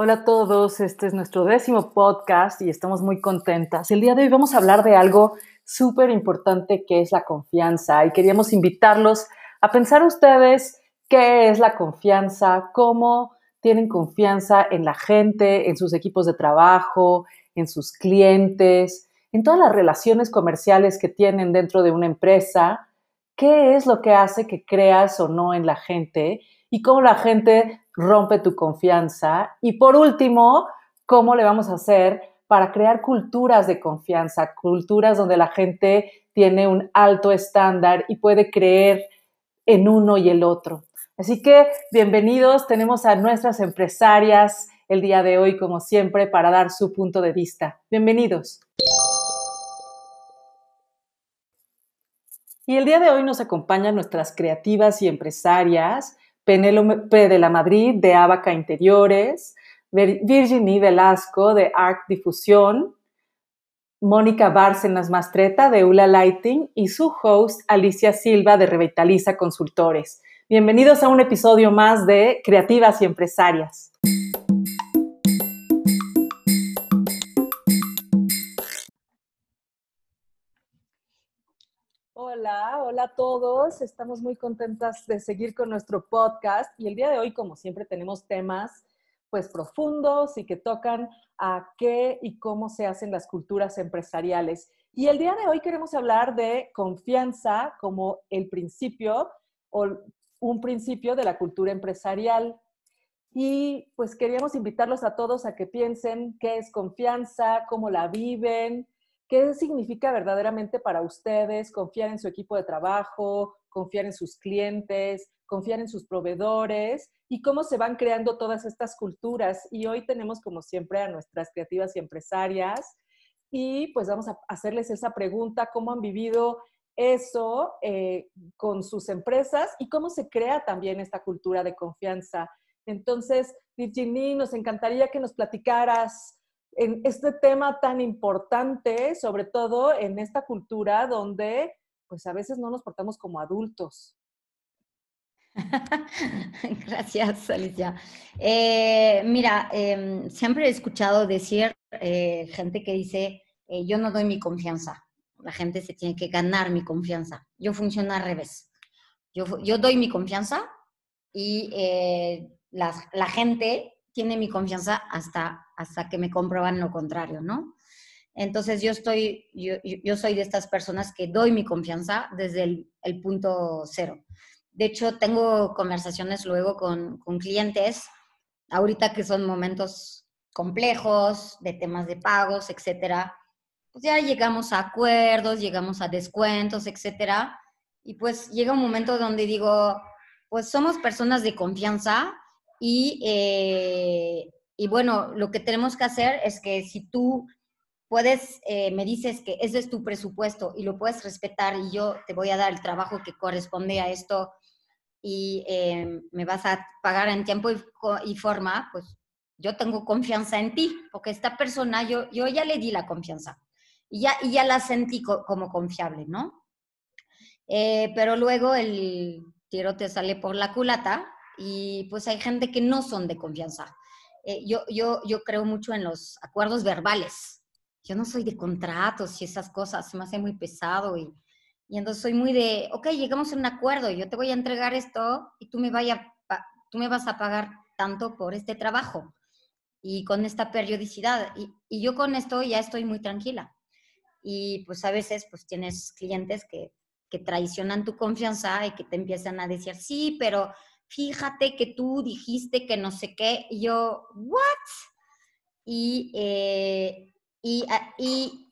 Hola a todos, este es nuestro décimo podcast y estamos muy contentas. El día de hoy vamos a hablar de algo súper importante que es la confianza y queríamos invitarlos a pensar ustedes qué es la confianza, cómo tienen confianza en la gente, en sus equipos de trabajo, en sus clientes, en todas las relaciones comerciales que tienen dentro de una empresa, qué es lo que hace que creas o no en la gente y cómo la gente rompe tu confianza. Y por último, cómo le vamos a hacer para crear culturas de confianza, culturas donde la gente tiene un alto estándar y puede creer en uno y el otro. Así que bienvenidos, tenemos a nuestras empresarias el día de hoy, como siempre, para dar su punto de vista. Bienvenidos. Y el día de hoy nos acompañan nuestras creativas y empresarias Penélope de la Madrid de Abaca Interiores, Virginie Velasco de Arc Difusión, Mónica Bárcenas Mastreta de Ula Lighting y su host Alicia Silva de Revitaliza Consultores. Bienvenidos a un episodio más de Creativas y Empresarias. Hola, hola a todos. Estamos muy contentas de seguir con nuestro podcast y el día de hoy, como siempre, tenemos temas pues profundos y que tocan a qué y cómo se hacen las culturas empresariales. Y el día de hoy queremos hablar de confianza como el principio o un principio de la cultura empresarial. Y pues queríamos invitarlos a todos a que piensen qué es confianza, cómo la viven, ¿Qué significa verdaderamente para ustedes confiar en su equipo de trabajo, confiar en sus clientes, confiar en sus proveedores y cómo se van creando todas estas culturas? Y hoy tenemos, como siempre, a nuestras creativas y empresarias y pues vamos a hacerles esa pregunta, ¿cómo han vivido eso eh, con sus empresas y cómo se crea también esta cultura de confianza? Entonces, Virginie, nos encantaría que nos platicaras en este tema tan importante, sobre todo en esta cultura donde pues a veces no nos portamos como adultos. Gracias, Alicia. Eh, mira, em, siempre he escuchado decir eh, gente que dice, eh, yo no doy mi confianza, la gente se tiene que ganar mi confianza. Yo funciono al revés. Yo, yo doy mi confianza y la gente tiene mi confianza hasta, hasta que me comprueban lo contrario, ¿no? Entonces yo estoy, yo, yo soy de estas personas que doy mi confianza desde el, el punto cero. De hecho, tengo conversaciones luego con, con clientes, ahorita que son momentos complejos, de temas de pagos, etcétera, pues ya llegamos a acuerdos, llegamos a descuentos, etcétera, y pues llega un momento donde digo, pues somos personas de confianza, y, eh, y bueno, lo que tenemos que hacer es que si tú puedes, eh, me dices que ese es tu presupuesto y lo puedes respetar y yo te voy a dar el trabajo que corresponde a esto y eh, me vas a pagar en tiempo y, forma, pues yo tengo confianza en ti, porque esta persona, yo, yo ya le di la confianza y ya, y ya la sentí como confiable, ¿no? pero luego el tiro te sale por la culata y pues hay gente que no son de confianza. Eh, yo, yo, yo creo mucho en los acuerdos verbales. Yo no soy de contratos y esas cosas, se me hace muy pesado y, y entonces soy muy de, ok, llegamos a un acuerdo, yo te voy a entregar esto y tú me, vaya, tú me vas a pagar tanto por este trabajo y con esta periodicidad. Y, y, yo con esto ya estoy muy tranquila. Y pues a veces pues tienes clientes que, que traicionan tu confianza y que te empiezan a decir, sí, pero fíjate que tú dijiste que no sé qué, yo, ¿what? Y, eh, ah, y,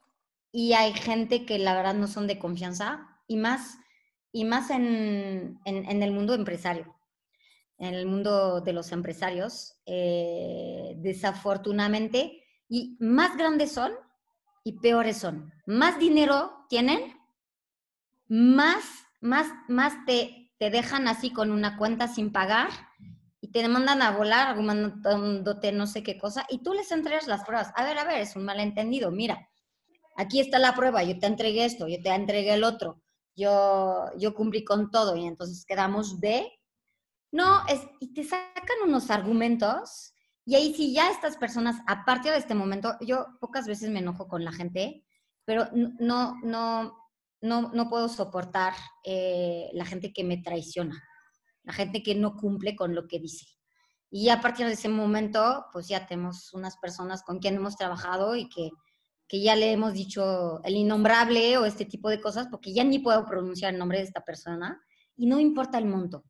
y, hay gente que la verdad no son de confianza, y más, y más en, en, el mundo empresario, en el mundo de los empresarios, eh, desafortunadamente, y más grandes son y peores son. Más dinero tienen, más, más, más te, te dejan así con una cuenta sin pagar y te mandan a volar argumentándote no sé qué cosa y tú les entregas las pruebas. A ver, a ver, es un malentendido. Mira, aquí está la prueba, yo te entregué esto, yo te entregué el otro, yo, yo cumplí con todo y entonces quedamos de... No, es, y te sacan unos argumentos Y ahí sí, ya estas personas, a partir de este momento, yo pocas veces me enojo con la gente, pero no, no, no, no puedo soportar eh, la gente que me traiciona, la gente que no cumple con lo que dice. Y a partir de ese momento, pues ya tenemos unas personas con quien hemos trabajado y que, que ya le hemos dicho el innombrable o este tipo de cosas, porque ya ni puedo pronunciar el nombre de esta persona y no importa el monto.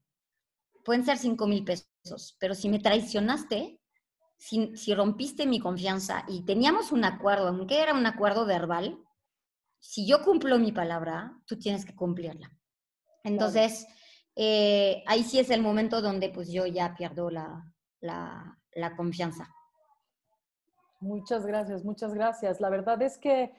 Pueden ser 5 mil pesos, pero si me traicionaste, si, si, rompiste mi confianza y teníamos un acuerdo, aunque era un acuerdo verbal, si yo cumplo mi palabra, tú tienes que cumplirla. Entonces, eh, ahí sí es el momento donde pues yo ya pierdo la, la, la confianza. Muchas gracias, muchas gracias. La verdad es que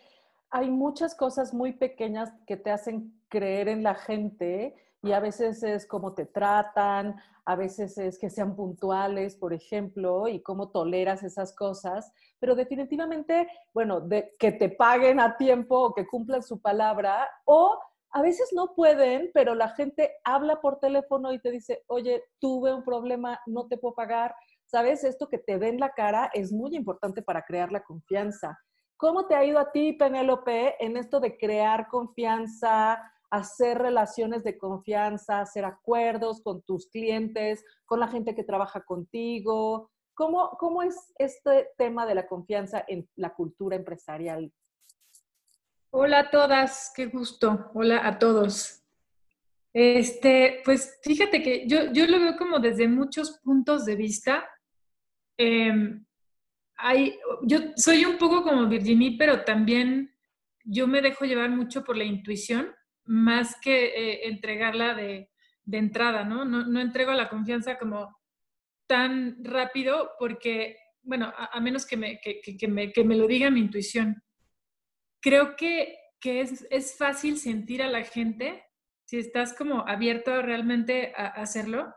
hay muchas cosas muy pequeñas que te hacen creer en la gente y a veces es cómo te tratan, a veces es que sean puntuales, por ejemplo, y cómo toleras esas cosas, pero definitivamente, bueno, de que te paguen a tiempo o que cumplan su palabra o a veces no pueden, pero la gente habla por teléfono y te dice, oye, tuve un problema, no te puedo pagar. ¿Sabes? Esto que te den la cara es muy importante para crear la confianza. ¿Cómo te ha ido a ti, Penélope, en esto de crear confianza, hacer relaciones de confianza, hacer acuerdos con tus clientes, con la gente que trabaja contigo? ¿Cómo, cómo es este tema de la confianza en la cultura empresarial? Hola a todas, qué gusto. Hola a todos. Este, pues fíjate que yo, yo lo veo como desde muchos puntos de vista. Em, hay, yo soy un poco como Virginie, pero también yo me dejo llevar mucho por la intuición, más que eh, entregarla de, de, entrada, ¿no? ¿no? ¿no? entrego la confianza como tan rápido porque, bueno, a, a menos que me, que, que, me, que me lo diga mi intuición creo que, es, es, fácil sentir a la gente, si estás como abierto realmente a, hacerlo,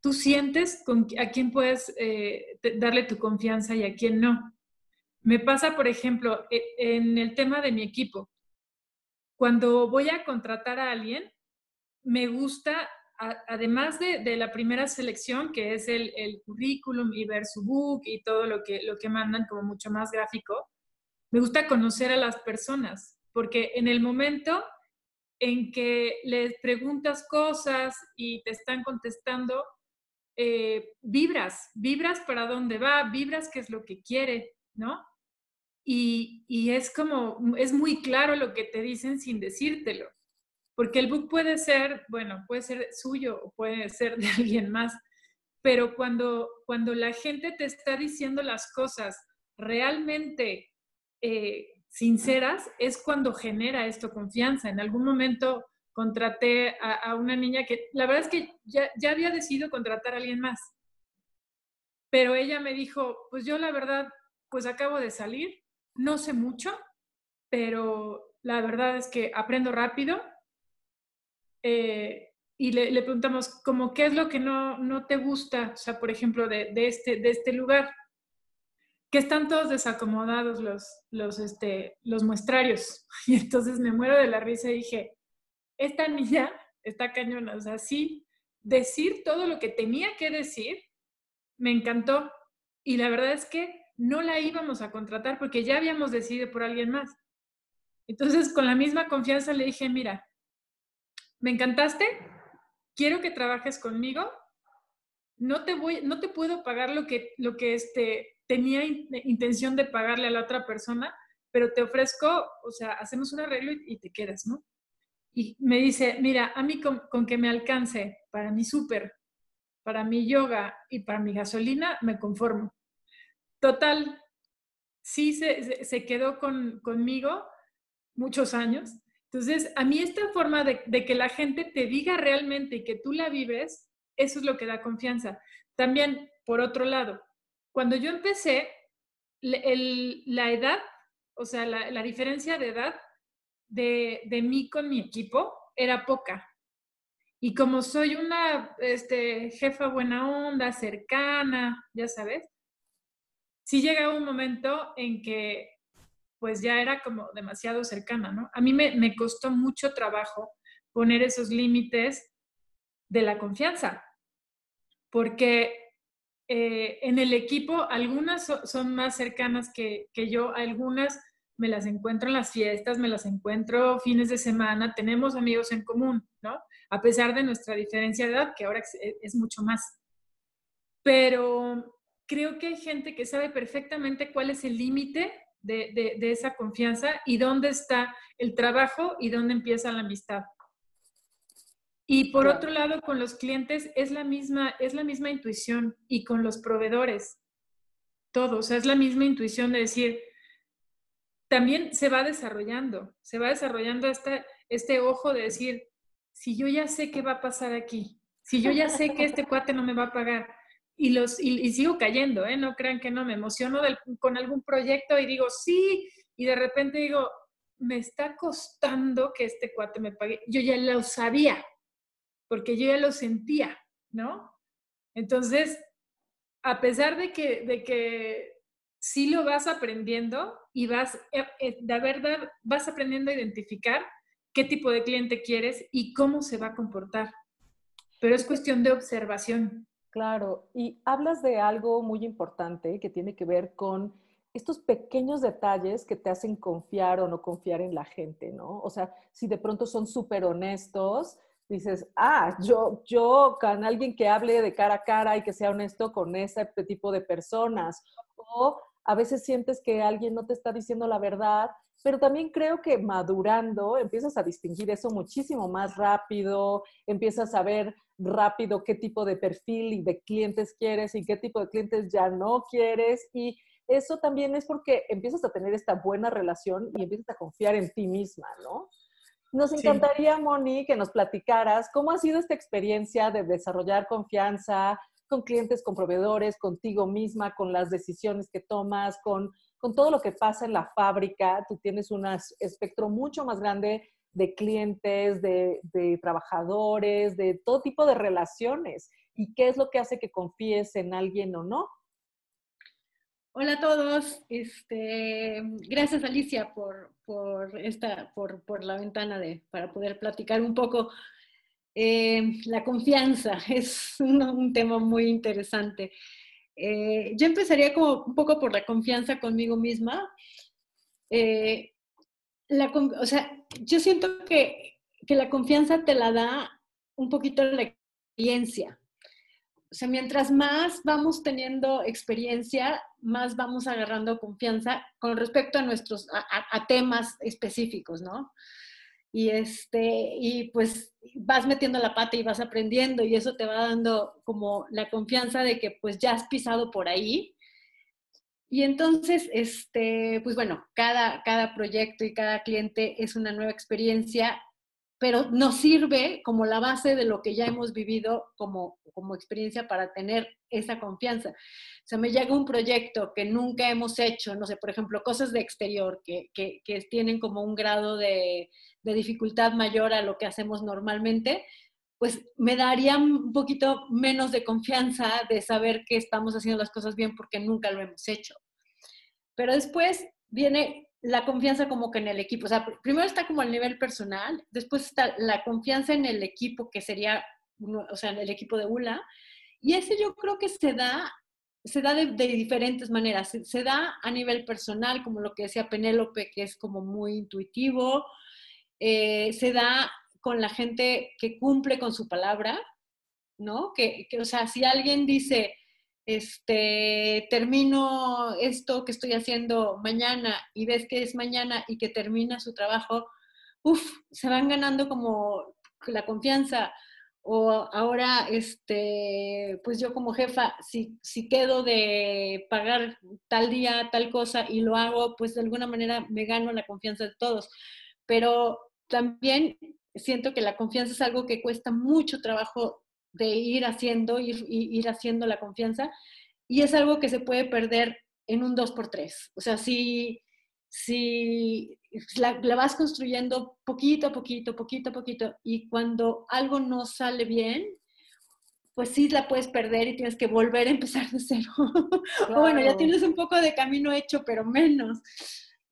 tú sientes con, a quién puedes eh, darle tu confianza y a quién no. Me pasa, por ejemplo, e, en el tema de mi equipo. Cuando voy a contratar a alguien, me gusta, además de, de, la primera selección, que es el, el, currículum y ver su book y todo lo que, lo que mandan como mucho más gráfico, me gusta conocer a las personas, porque en el momento en que les preguntas cosas y te están contestando, eh, vibras, vibras para dónde va, vibras qué es lo que quiere, ¿no? Y, y, es como, es muy claro lo que te dicen sin decírtelo, porque el book puede ser, bueno, puede ser suyo o puede ser de alguien más, pero cuando, cuando la gente te está diciendo las cosas realmente eh, sinceras es cuando genera esto confianza. En algún momento contraté a, una niña que la verdad es que ya, ya, había decidido contratar a alguien más, pero ella me dijo, pues yo la verdad, pues acabo de salir, no sé mucho, pero la verdad es que aprendo rápido. Eh, y le, preguntamos, como, ¿qué es lo que no, no te gusta? O sea, por ejemplo, de, de, este, de este lugar que están todos desacomodados los, los, este, los muestrarios. Y entonces me muero de la risa y dije, esta niña está cañona, o sea, sí, decir todo lo que tenía que decir, me encantó. Y la verdad es que no la íbamos a contratar porque ya habíamos decidido por alguien más. Entonces, con la misma confianza le dije, mira, me encantaste, quiero que trabajes conmigo, no te voy, no te puedo pagar lo que, lo que este, tenía intención de pagarle a la otra persona, pero te ofrezco, o sea, hacemos un arreglo y, te quedas, ¿no? Y me dice, mira, a mí con, con que me alcance para mi súper, para mi yoga y para mi gasolina, me conformo. Total, sí se, se quedó con, conmigo muchos años. Entonces, a mí esta forma de, que la gente te diga realmente y que tú la vives, eso es lo que da confianza. También, por otro lado, cuando yo empecé, la edad, o sea, la, la diferencia de edad de, de, mí con mi equipo era poca. Y como soy una este, jefa buena onda, cercana, ya sabes, sí llegaba un momento en que pues ya era como demasiado cercana, ¿no? A mí me, me costó mucho trabajo poner esos límites de la confianza, porque eh, en el equipo, algunas son más cercanas que, que yo, algunas me las encuentro en las fiestas, me las encuentro fines de semana, tenemos amigos en común, ¿no? A pesar de nuestra diferencia de edad, que ahora es, mucho más. Pero creo que hay gente que sabe perfectamente cuál es el límite de, de, esa confianza y dónde está el trabajo y dónde empieza la amistad. Y por otro lado, con los clientes es la misma, es la misma intuición y con los proveedores, todo, o sea, es la misma intuición de decir, también se va desarrollando, se va desarrollando este, este ojo de decir, si yo ya sé qué va a pasar aquí, si yo ya sé que este cuate no me va a pagar, y, los, y, sigo cayendo, ¿eh? no crean que no, me emociono con algún proyecto y digo, sí, y de repente digo, me está costando que este cuate me pague. Yo ya lo sabía, porque yo ya lo sentía, ¿no? Entonces, a pesar de que, de que sí lo vas aprendiendo y vas, eh, eh, de verdad, vas aprendiendo a identificar qué tipo de cliente quieres y cómo se va a comportar. Pero es cuestión de observación. Claro, y hablas de algo muy importante que tiene que ver con estos pequeños detalles que te hacen confiar o no confiar en la gente, ¿no? O sea, si de pronto son súper honestos, dices, ah, yo, yo con alguien que hable de cara a cara y que sea honesto con ese tipo de personas. O a veces sientes que alguien no te está diciendo la verdad, pero también creo que madurando empiezas a distinguir eso muchísimo más rápido, empiezas a ver rápido qué tipo de perfil y de clientes quieres y qué tipo de clientes ya no quieres y eso también es porque empiezas a tener esta buena relación y empiezas a confiar en ti misma, ¿no? Nos encantaría, Moni, que nos platicaras cómo ha sido esta experiencia de desarrollar confianza, con clientes, con proveedores, contigo misma, con las decisiones que tomas, con, con todo lo que pasa en la fábrica. Tú tienes un espectro mucho más grande de clientes, de, trabajadores, de todo tipo de relaciones. ¿Y qué es lo que hace que confíes en alguien o no? Hola a todos. Este, gracias Alicia por, por, esta, por, por la ventana de, para poder platicar un poco eh, la confianza es un, tema muy interesante. Eh, yo empezaría como un poco por la confianza conmigo misma. Eh, la, o sea, yo siento que, que, la confianza te la da un poquito la experiencia. O sea, mientras más vamos teniendo experiencia, más vamos agarrando confianza con respecto a nuestros, a temas específicos, ¿no? y este y pues vas metiendo la pata y vas aprendiendo y eso te va dando como la confianza de que pues ya has pisado por ahí y entonces este pues bueno cada cada proyecto y cada cliente es una nueva experiencia pero nos sirve como la base de lo que ya hemos vivido como, como experiencia para tener esa confianza. O sea, me llega un proyecto que nunca hemos hecho, no sé, por ejemplo, cosas de exterior que, que, que tienen como un grado de, de dificultad mayor a lo que hacemos normalmente, pues me daría un poquito menos de confianza de saber que estamos haciendo las cosas bien porque nunca lo hemos hecho. Pero después viene la confianza como que en el equipo. O sea, primero está como al nivel personal, después está la confianza en el equipo, que sería, o sea, en el equipo de ULA. Y ese yo creo que se da, se da de, diferentes maneras. Se, se, da a nivel personal, como lo que decía Penélope, que es como muy intuitivo, eh, se da con la gente que cumple con su palabra, ¿no? Que, o sea, si alguien dice, este, termino esto que estoy haciendo mañana y ves que es mañana y que termina su trabajo, uff, se van ganando como la confianza. O ahora, este, pues yo como jefa, si, si quedo de pagar tal día, tal cosa y lo hago, pues de alguna manera me gano la confianza de todos. Pero también siento que la confianza es algo que cuesta mucho trabajo de ir haciendo, ir, ir haciendo la confianza, y es algo que se puede perder en un 2x3. O sea, si, si la, la, vas construyendo poquito a poquito, poquito a poquito, y cuando algo no sale bien, pues sí la puedes perder y tienes que volver a empezar de cero. bueno, ya tienes un poco de camino hecho, pero menos.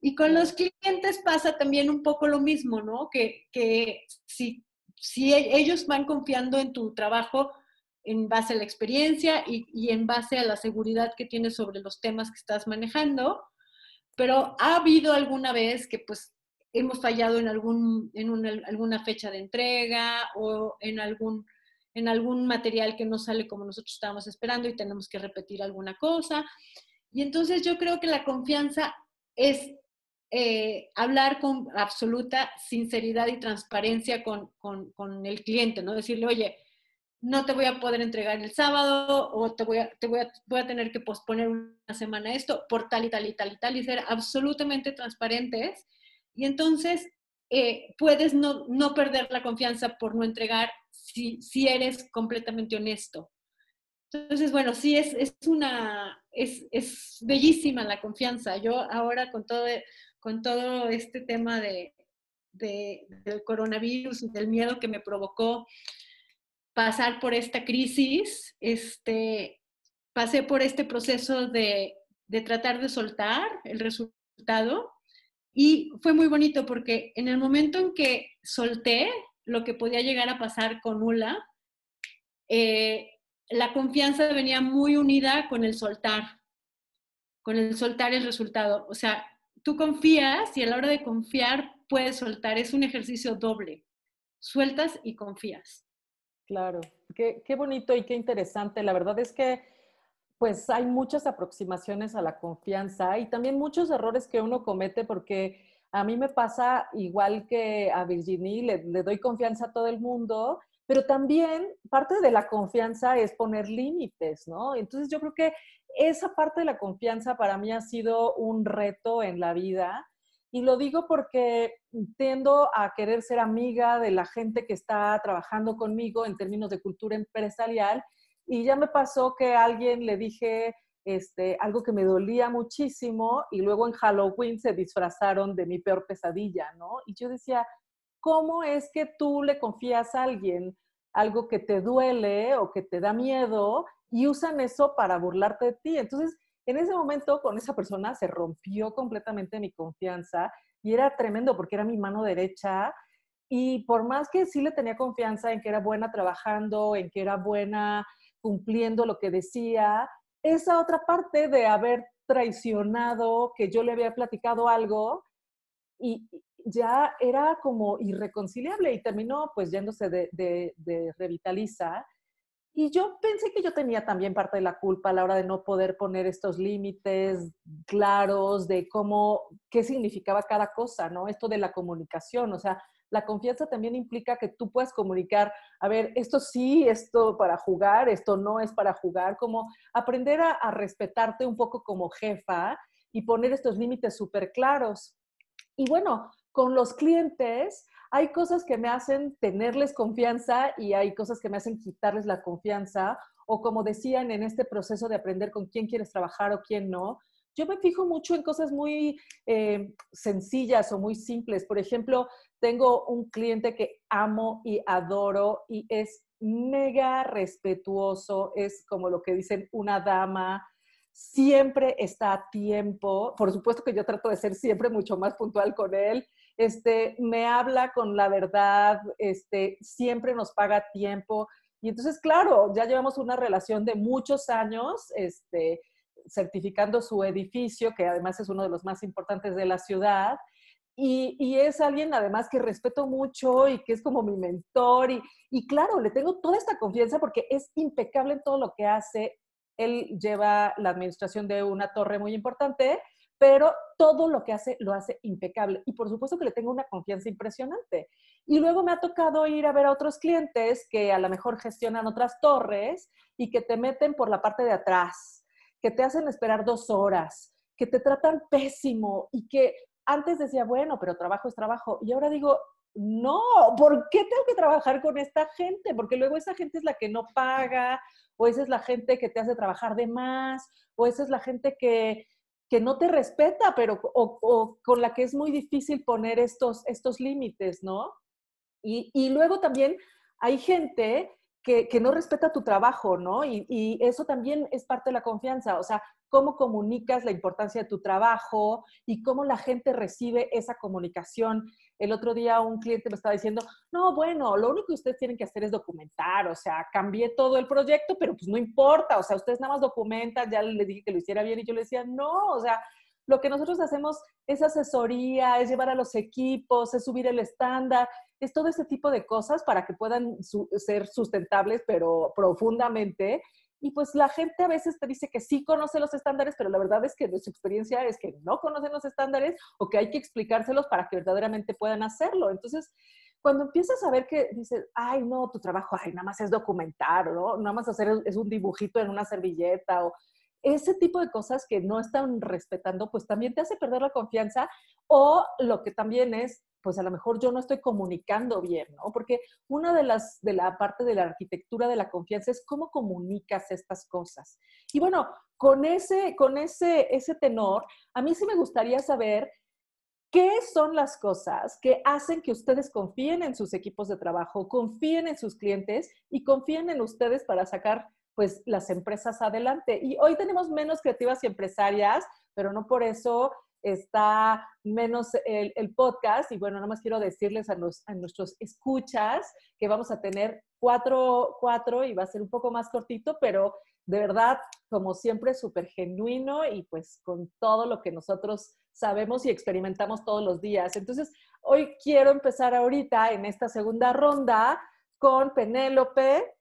Y con los clientes pasa también un poco lo mismo, ¿no? Que, que si, si e, ellos van confiando en tu trabajo, en base a la experiencia y, en base a la seguridad que tienes sobre los temas que estás manejando. Pero ha habido alguna vez que pues hemos fallado en, algún, en alguna fecha de entrega o en algún, en algún material que no sale como nosotros estábamos esperando y tenemos que repetir alguna cosa. Y entonces yo creo que la confianza es eh, hablar con absoluta sinceridad y transparencia con, con, con, el cliente, ¿no? Decirle, oye, no te voy a poder entregar el sábado o te voy a, te voy a, voy a tener que posponer una semana esto por tal y tal y tal y tal y ser absolutamente transparentes. Y entonces eh, puedes no, no, perder la confianza por no entregar si, si eres completamente honesto. Entonces, bueno, sí, es, es una, es, es, bellísima la confianza. Yo ahora con todo, con todo este tema de, del coronavirus y del miedo que me provocó pasar por esta crisis, este, pasé por este proceso de, de tratar de soltar el resultado y fue muy bonito porque en el momento en que solté lo que podía llegar a pasar con ULA, eh, la confianza venía muy unida con el soltar, con el soltar el resultado. O sea, tú confías y a la hora de confiar puedes soltar. Es un ejercicio doble. Sueltas y confías. Claro, qué, qué bonito y qué interesante. La verdad es que pues hay muchas aproximaciones a la confianza y también muchos errores que uno comete porque a mí me pasa igual que a Virginie, le, le, doy confianza a todo el mundo, pero también parte de la confianza es poner límites, ¿no? Entonces yo creo que esa parte de la confianza para mí ha sido un reto en la vida. Y lo digo porque tiendo a querer ser amiga de la gente que está trabajando conmigo en términos de cultura empresarial. Y ya me pasó que a alguien le dije este, algo que me dolía muchísimo y luego en Halloween se disfrazaron de mi peor pesadilla, ¿no? Y yo decía, ¿cómo es que tú le confías a alguien algo que te duele o que te da miedo y usan eso para burlarte de ti. Entonces, en ese momento con esa persona se rompió completamente mi confianza y era tremendo porque era mi mano derecha y por más que sí le tenía confianza en que era buena trabajando, en que era buena cumpliendo lo que decía, esa otra parte de haber traicionado, que yo le había platicado algo y ya era como irreconciliable y terminó pues yéndose de, de, Revitaliza y yo pensé que yo tenía también parte de la culpa a la hora de no poder poner estos límites claros de cómo, qué significaba cada cosa, ¿no? Esto de la comunicación, o sea, la confianza también implica que tú puedes comunicar, a ver, esto sí, esto para jugar, esto no es para jugar, como aprender a, a respetarte un poco como jefa y poner estos límites súper claros. Y bueno, con los clientes, hay cosas que me hacen tenerles confianza y hay cosas que me hacen quitarles la confianza. O como decían en este proceso de aprender con quién quieres trabajar o quién no, yo me fijo mucho en cosas muy eh, sencillas o muy simples. Por ejemplo, tengo un cliente que amo y adoro y es mega respetuoso, es como lo que dicen una dama, siempre está a tiempo. Por supuesto que yo trato de ser siempre mucho más puntual con él este, me habla con la verdad, este, siempre nos paga tiempo. Y entonces, claro, ya llevamos una relación de muchos años, este, certificando su edificio, que además es uno de los más importantes de la ciudad. Y, y, es alguien además que respeto mucho y que es como mi mentor. Y, y, claro, le tengo toda esta confianza porque es impecable en todo lo que hace. Él lleva la administración de una torre muy importante pero todo lo que hace lo hace impecable y por supuesto que le tengo una confianza impresionante. Y luego me ha tocado ir a ver a otros clientes que a lo mejor gestionan otras torres y que te meten por la parte de atrás, que te hacen esperar dos horas, que te tratan pésimo y que antes decía, bueno, pero trabajo es trabajo. Y ahora digo, no, ¿por qué tengo que trabajar con esta gente? Porque luego esa gente es la que no paga, o esa es la gente que te hace trabajar de más, o esa es la gente que, que no te respeta, pero o, con la que es muy difícil poner estos, estos límites, ¿no? Y, luego también hay gente que, que, no respeta tu trabajo, ¿no? Y, y, eso también es parte de la confianza, o sea, cómo comunicas la importancia de tu trabajo y cómo la gente recibe esa comunicación. El otro día un cliente me estaba diciendo, no, bueno, lo único que ustedes tienen que hacer es documentar, o sea, cambié todo el proyecto, pero pues no importa, o sea, ustedes nada más documentan, ya le dije que lo hiciera bien y yo le decía, no, o sea, lo que nosotros hacemos es asesoría, es llevar a los equipos, es subir el estándar, es todo ese tipo de cosas para que puedan ser sustentables, pero profundamente. Y pues la gente a veces te dice que sí conoce los estándares, pero la verdad es que de su experiencia es que no conocen los estándares o que hay que explicárselos para que verdaderamente puedan hacerlo. Entonces, cuando empiezas a ver que dices, ay, no, tu trabajo, ay, nada más es documentar, ¿no? Nada más hacer es un dibujito en una servilleta o ese tipo de cosas que no están respetando, pues también te hace perder la confianza o lo que también es, pues a lo mejor yo no estoy comunicando bien, ¿no? Porque una de las, de la parte de la arquitectura de la confianza es cómo comunicas estas cosas. Y bueno, con ese, con ese, ese tenor, a mí sí me gustaría saber ¿Qué son las cosas que hacen que ustedes confíen en sus equipos de trabajo, confíen en sus clientes y confíen en ustedes para sacar pues las empresas adelante. Y hoy tenemos menos creativas y empresarias, pero no por eso está menos el, podcast. Y bueno, nada más quiero decirles a, a, nuestros escuchas que vamos a tener cuatro, cuatro y va a ser un poco más cortito, pero de verdad, como siempre, súper genuino y pues con todo lo que nosotros sabemos y experimentamos todos los días. Entonces, hoy quiero empezar ahorita en esta segunda ronda con Penélope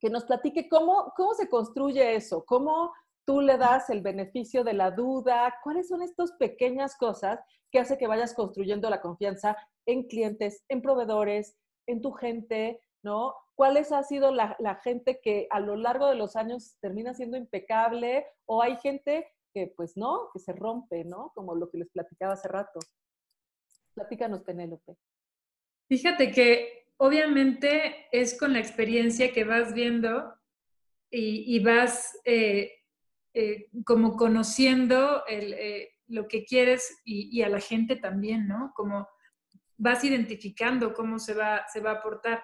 que nos platique cómo, cómo se construye eso, cómo tú le das el beneficio de la duda, cuáles son estas pequeñas cosas que hace que vayas construyendo la confianza en clientes, en proveedores, en tu gente, ¿no? ¿Cuáles ha sido la, la gente que a lo largo de los años termina siendo impecable o hay gente que pues no, que se rompe, ¿no? Como lo que les platicaba hace rato. Platícanos, Penélope. Fíjate que obviamente es con la experiencia que vas viendo y, vas eh, eh, como conociendo eh, lo que quieres y, a la gente también, ¿no? Como vas identificando cómo se va, se va a aportar.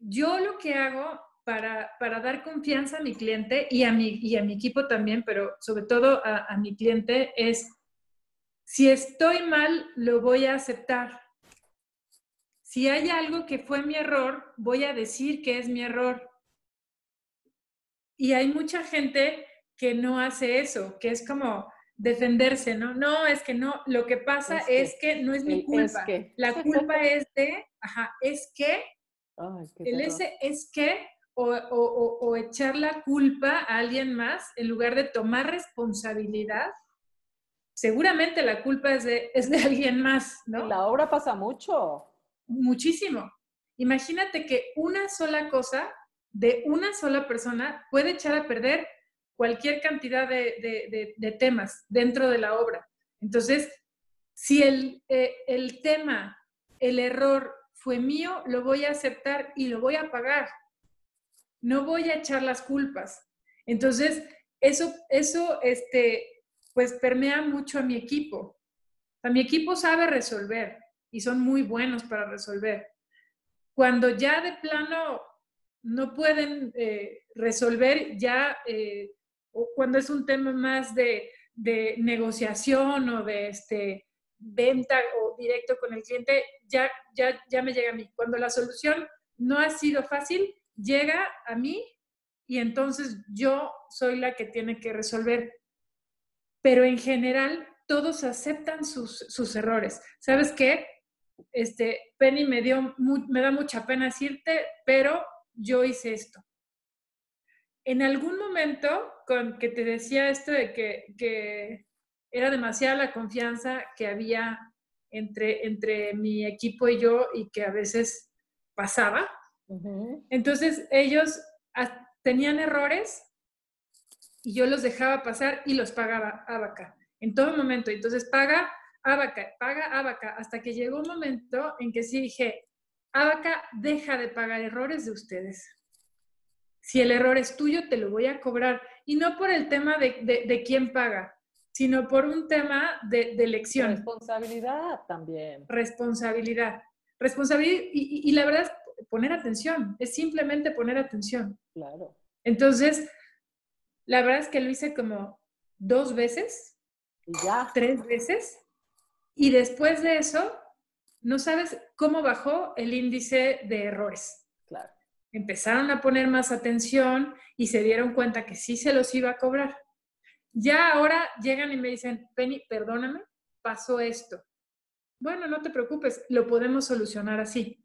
yo lo que hago para, dar confianza a mi cliente y a mi, y a mi equipo también, pero sobre todo a, a mi cliente, es si estoy mal, lo voy a aceptar si hay algo que fue mi error, voy a decir que es mi error. Y hay mucha gente que no hace eso, que es como defenderse, ¿no? No, es que no, lo que pasa es que, no es mi culpa. La culpa es de, ajá, es que, el ese es que, o, echar la culpa a alguien más en lugar de tomar responsabilidad, seguramente la culpa es de, es de alguien más, ¿no? la obra pasa mucho muchísimo. Imagínate que una sola cosa de una sola persona puede echar a perder cualquier cantidad de, temas dentro de la obra. Entonces, si el, eh, el, tema, el error fue mío, lo voy a aceptar y lo voy a pagar. No voy a echar las culpas. Entonces, eso, eso este, pues permea mucho a mi equipo. A mi equipo sabe resolver y son muy buenos para resolver. Cuando ya de plano no pueden eh, resolver, ya eh, cuando es un tema más de, negociación o de este, venta o directo con el cliente, ya, ya, ya me llega a mí. Cuando la solución no ha sido fácil, llega a mí y entonces yo soy la que tiene que resolver. Pero en general, todos aceptan sus, sus errores. ¿Sabes qué? este, Penny me dio, me da mucha pena decirte, pero yo hice esto. En algún momento, con que te decía esto de que, era demasiada la confianza que había entre, entre mi equipo y yo y que a veces pasaba. Entonces ellos tenían errores y yo los dejaba pasar y los pagaba a vaca en todo momento. Entonces paga Abaca, paga Abaca, hasta que llegó un momento en que sí dije, Abaca, deja de pagar errores de ustedes. Si el error es tuyo, te lo voy a cobrar. Y no por el tema de, quién paga, sino por un tema de, elección. Responsabilidad también. Responsabilidad. Responsabilidad. Y, y, la verdad es poner atención, es simplemente poner atención. Claro. Entonces, la verdad es que lo hice como dos veces. Y ya. Tres veces Y después de eso, no sabes cómo bajó el índice de errores. Claro. Empezaron a poner más atención y se dieron cuenta que sí se los iba a cobrar. Ya ahora llegan y me dicen, Penny, perdóname, pasó esto. Bueno, no te preocupes, lo podemos solucionar así.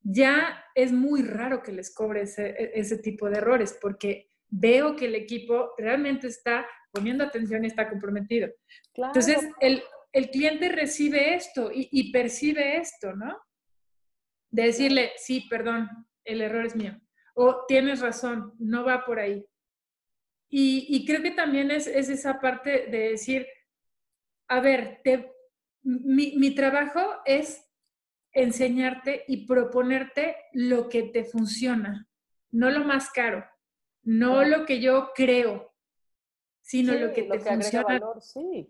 Ya es muy raro que les cobre ese, ese tipo de errores porque veo que el equipo realmente está poniendo atención y está comprometido. Entonces, el, el, cliente recibe esto y, percibe esto, ¿no? De decirle, sí, perdón, el error es mío. O tienes razón, no va por ahí. Y, creo que también es, es, esa parte de decir, a ver, te, mi, mi trabajo es enseñarte y proponerte lo que te funciona, no lo más caro, no lo que yo creo, sino lo que te funciona. sí.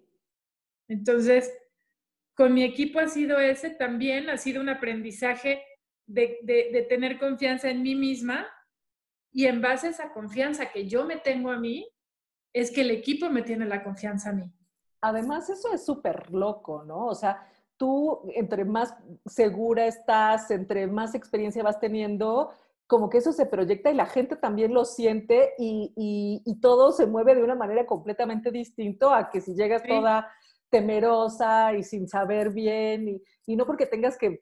Entonces, con mi equipo ha sido ese también, ha sido un aprendizaje de, de, tener confianza en mí misma y en base a esa confianza que yo me tengo a mí, es que el equipo me tiene la confianza a mí. Además, eso es súper loco, ¿no? O sea, tú entre más segura estás, entre más experiencia vas teniendo, como que eso se proyecta y la gente también lo siente y, todo se mueve de una manera completamente distinta a que si llegas toda temerosa y sin saber bien y, no porque tengas que,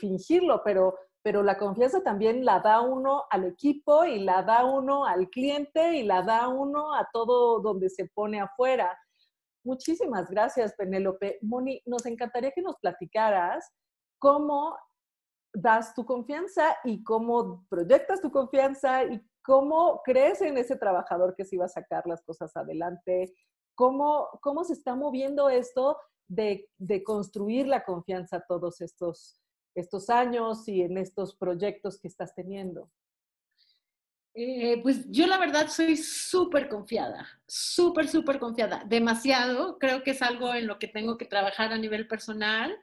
fingirlo, pero, pero la confianza también la da uno al equipo y la da uno al cliente y la da uno a todo donde se pone afuera. Muchísimas gracias, Penélope. Moni, nos encantaría que nos platicaras cómo das tu confianza y cómo proyectas tu confianza y cómo crees en ese trabajador que sí va a sacar las cosas adelante, cómo, cómo se está moviendo esto de, construir la confianza todos estos, estos años y en estos proyectos que estás teniendo. Eh, pues yo la verdad soy súper confiada, súper, súper confiada, demasiado. Creo que es algo en lo que tengo que trabajar a nivel personal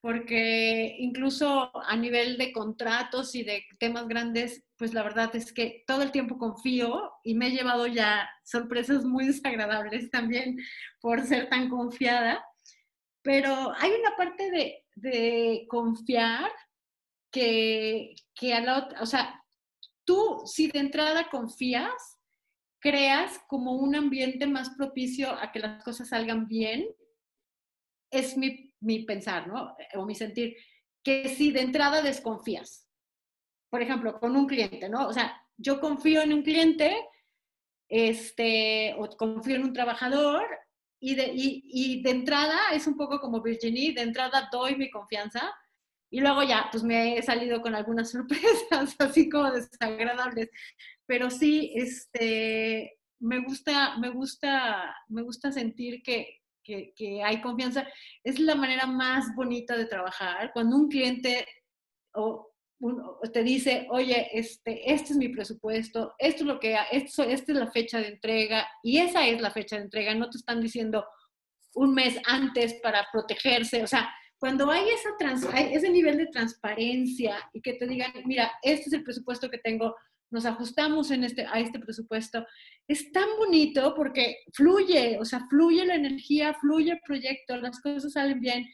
porque incluso a nivel de contratos y de temas grandes, pues la verdad es que todo el tiempo confío y me he llevado ya sorpresas muy desagradables también por ser tan confiada. Pero hay una parte de, de confiar que, que a la otra, o sea, tú si de entrada confías, creas como un ambiente más propicio a que las cosas salgan bien, es mi mi pensar, ¿no? O mi sentir, que si de entrada desconfías, por ejemplo, con un cliente, ¿no? O sea, yo confío en un cliente, este, o confío en un trabajador, y de, y, de entrada es un poco como Virginie, de entrada doy mi confianza, y luego ya, pues me he salido con algunas sorpresas, así como desagradables, pero sí, este, me gusta, me gusta, me gusta sentir que, que, hay confianza, es la manera más bonita de trabajar. Cuando un cliente o te dice, oye, este, este es mi presupuesto, esto es lo que, esto, esta es la fecha de entrega y esa es la fecha de entrega, no te están diciendo un mes antes para protegerse, o sea, cuando hay esa ese nivel de transparencia y que te digan, mira, este es el presupuesto que tengo, nos ajustamos en este, a este presupuesto. Es tan bonito porque fluye, o sea, fluye la energía, fluye el proyecto, las cosas salen bien.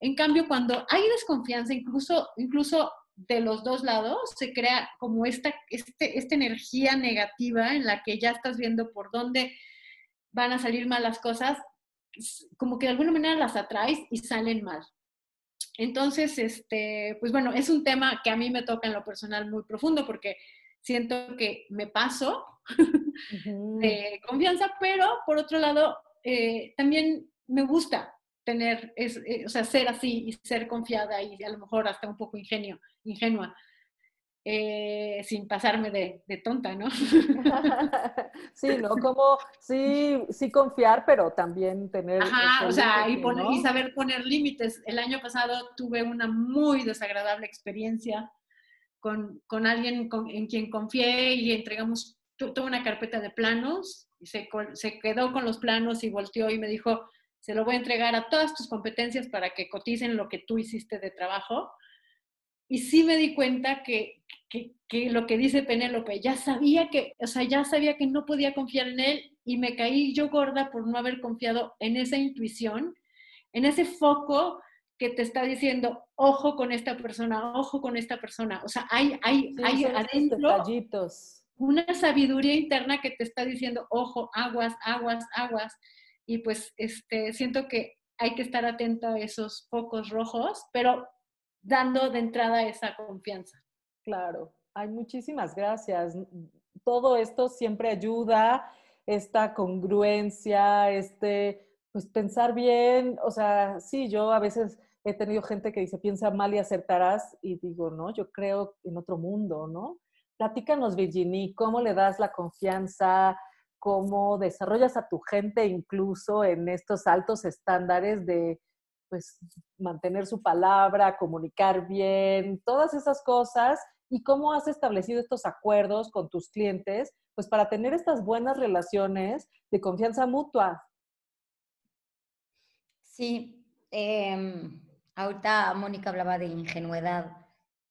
En cambio, cuando hay desconfianza, incluso, incluso de los dos lados, se crea como esta, este, esta energía negativa en la que ya estás viendo por dónde van a salir mal las cosas, como que de alguna manera las atraes y salen mal. Entonces, este, pues bueno, es un tema que a mí me toca en lo personal muy profundo porque siento que me paso de confianza, pero por otro lado, eh, también me gusta tener, es, eh, o sea, ser así y ser confiada y a lo mejor hasta un poco ingenio, ingenua. Eh, sin pasarme de, tonta, ¿no? sí, ¿no? Como sí, sí confiar, pero también tener... Ajá, o sea, y, y, saber poner límites. El año pasado tuve una muy desagradable experiencia con, con alguien en quien confié y entregamos toda una carpeta de planos y se, se quedó con los planos y volteó y me dijo, se lo voy a entregar a todas tus competencias para que coticen lo que tú hiciste de trabajo. Y sí me di cuenta que, que, que, lo que dice Penélope, ya sabía que, o sea, ya sabía que no podía confiar en él y me caí yo gorda por no haber confiado en esa intuición en ese foco que te está diciendo, ojo con esta persona, ojo con esta persona. O sea, hay, hay, hay adentro una sabiduría interna que te está diciendo, ojo, aguas, aguas, aguas. Y pues este, siento que hay que estar atento a esos focos rojos, pero dando de entrada esa confianza. Claro, hay muchísimas gracias. Todo esto siempre ayuda, esta congruencia, este, pues pensar bien, o sea, sí, yo a veces he tenido gente que dice, piensa mal y acertarás, y digo, no, yo creo en otro mundo, ¿no? Platícanos, Virginie, ¿cómo le das la confianza? ¿Cómo desarrollas a tu gente incluso en estos altos estándares de, pues, mantener su palabra, comunicar bien, todas esas cosas? ¿Y cómo has establecido estos acuerdos con tus clientes, pues, para tener estas buenas relaciones de confianza mutua? Sí, eh, ahorita Mónica hablaba de ingenuidad.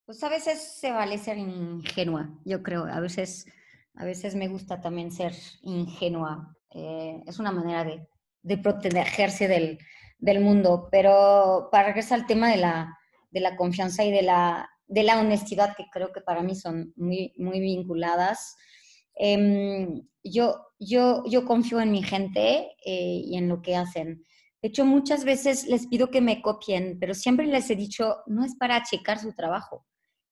Pues a veces se vale ser ingenua, yo creo. A veces, a veces me gusta también ser ingenua. Eh, es una manera de, de protegerse del, del, mundo. Pero para regresar al tema de la, de la confianza y de la, de la honestidad, que creo que para mí son muy, muy vinculadas, em, yo, yo, yo confío en mi gente eh, y en lo que hacen. De hecho, muchas veces les pido que me copien, pero siempre les he dicho, no es para checar su trabajo,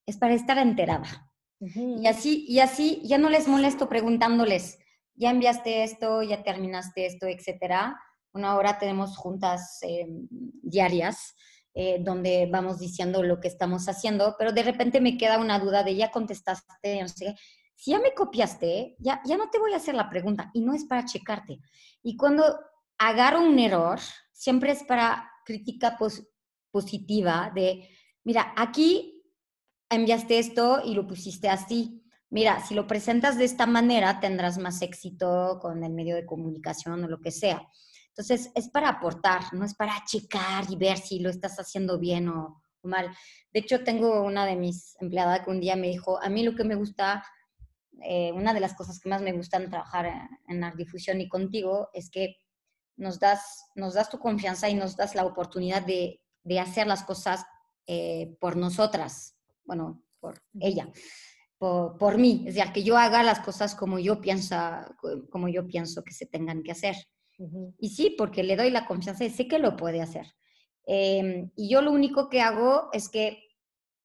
es para estar enterada. Y así, y así ya no les molesto preguntándoles, ya enviaste esto, ya terminaste esto, etcétera. Bueno, ahora tenemos juntas em, diarias eh, donde vamos diciendo lo que estamos haciendo, pero de repente me queda una duda de ya contestaste, no sé Si ya me copiaste, ya, ya no te voy a hacer la pregunta y no es para checarte. Y cuando agarro un error, siempre es para crítica positiva de, mira, aquí enviaste esto y lo pusiste así. Mira, si lo presentas de esta manera, tendrás más éxito con el medio de comunicación o lo que sea. Entonces, es para aportar, no es para checar y ver si lo estás haciendo bien o, mal. De hecho, tengo una de mis empleadas que un día me dijo, a mí lo que me gusta, eh, una de las cosas que más me gustan trabajar en, en la difusión y contigo es que nos das, nos das tu confianza y nos das la oportunidad de, hacer las cosas eh, por nosotras, bueno, por ella, por, mí, es decir, que yo haga las cosas como yo, piensa, como yo pienso que se tengan que hacer. Y sí, porque le doy la confianza y sé que lo puede hacer. Em, y yo lo único que hago es que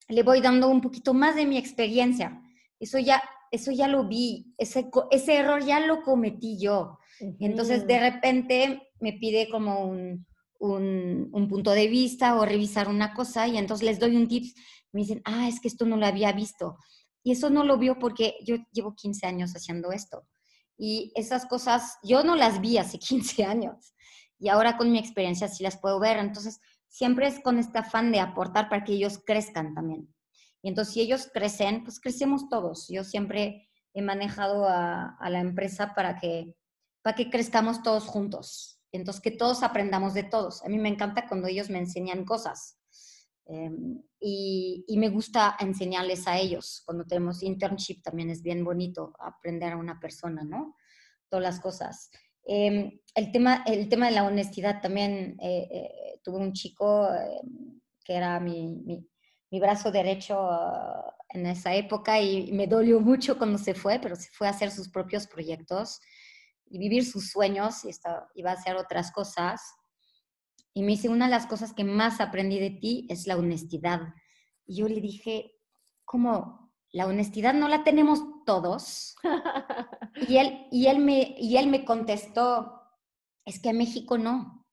le voy dando un poquito más de mi experiencia. Eso ya, eso ya lo vi, ese, ese error ya lo cometí yo. Entonces, de repente me pide como un, un, punto de vista o revisar una cosa y entonces les doy un tips. Me dicen, ah, es que esto no lo había visto. Y eso no lo vio porque yo llevo 15 años haciendo esto. Y esas cosas yo no las vi hace 15 años. Y ahora con mi experiencia sí las puedo ver. Entonces, siempre es con este afán de aportar para que ellos crezcan también. Y entonces, si ellos crecen, pues crecemos todos. Yo siempre he manejado a, a la empresa para que para que crezcamos todos juntos. Entonces, que todos aprendamos de todos. A mí me encanta cuando ellos me enseñan cosas. Em, y, me gusta enseñarles a ellos. Cuando tenemos internship también es bien bonito aprender a una persona, ¿no? Todas las cosas. Em, el, tema, el tema de la honestidad también, eh, eh, tuve un chico em, que era mi, mi, brazo derecho ah, en esa época y me dolió mucho cuando se fue, pero se fue a hacer sus propios proyectos y vivir sus sueños y esto, iba a hacer otras cosas. Y me dice, una de las cosas que más aprendí de ti es la honestidad. Y yo le dije, ¿cómo? La honestidad no la tenemos todos. y, él, y, él me, y él me contestó, es que en México no.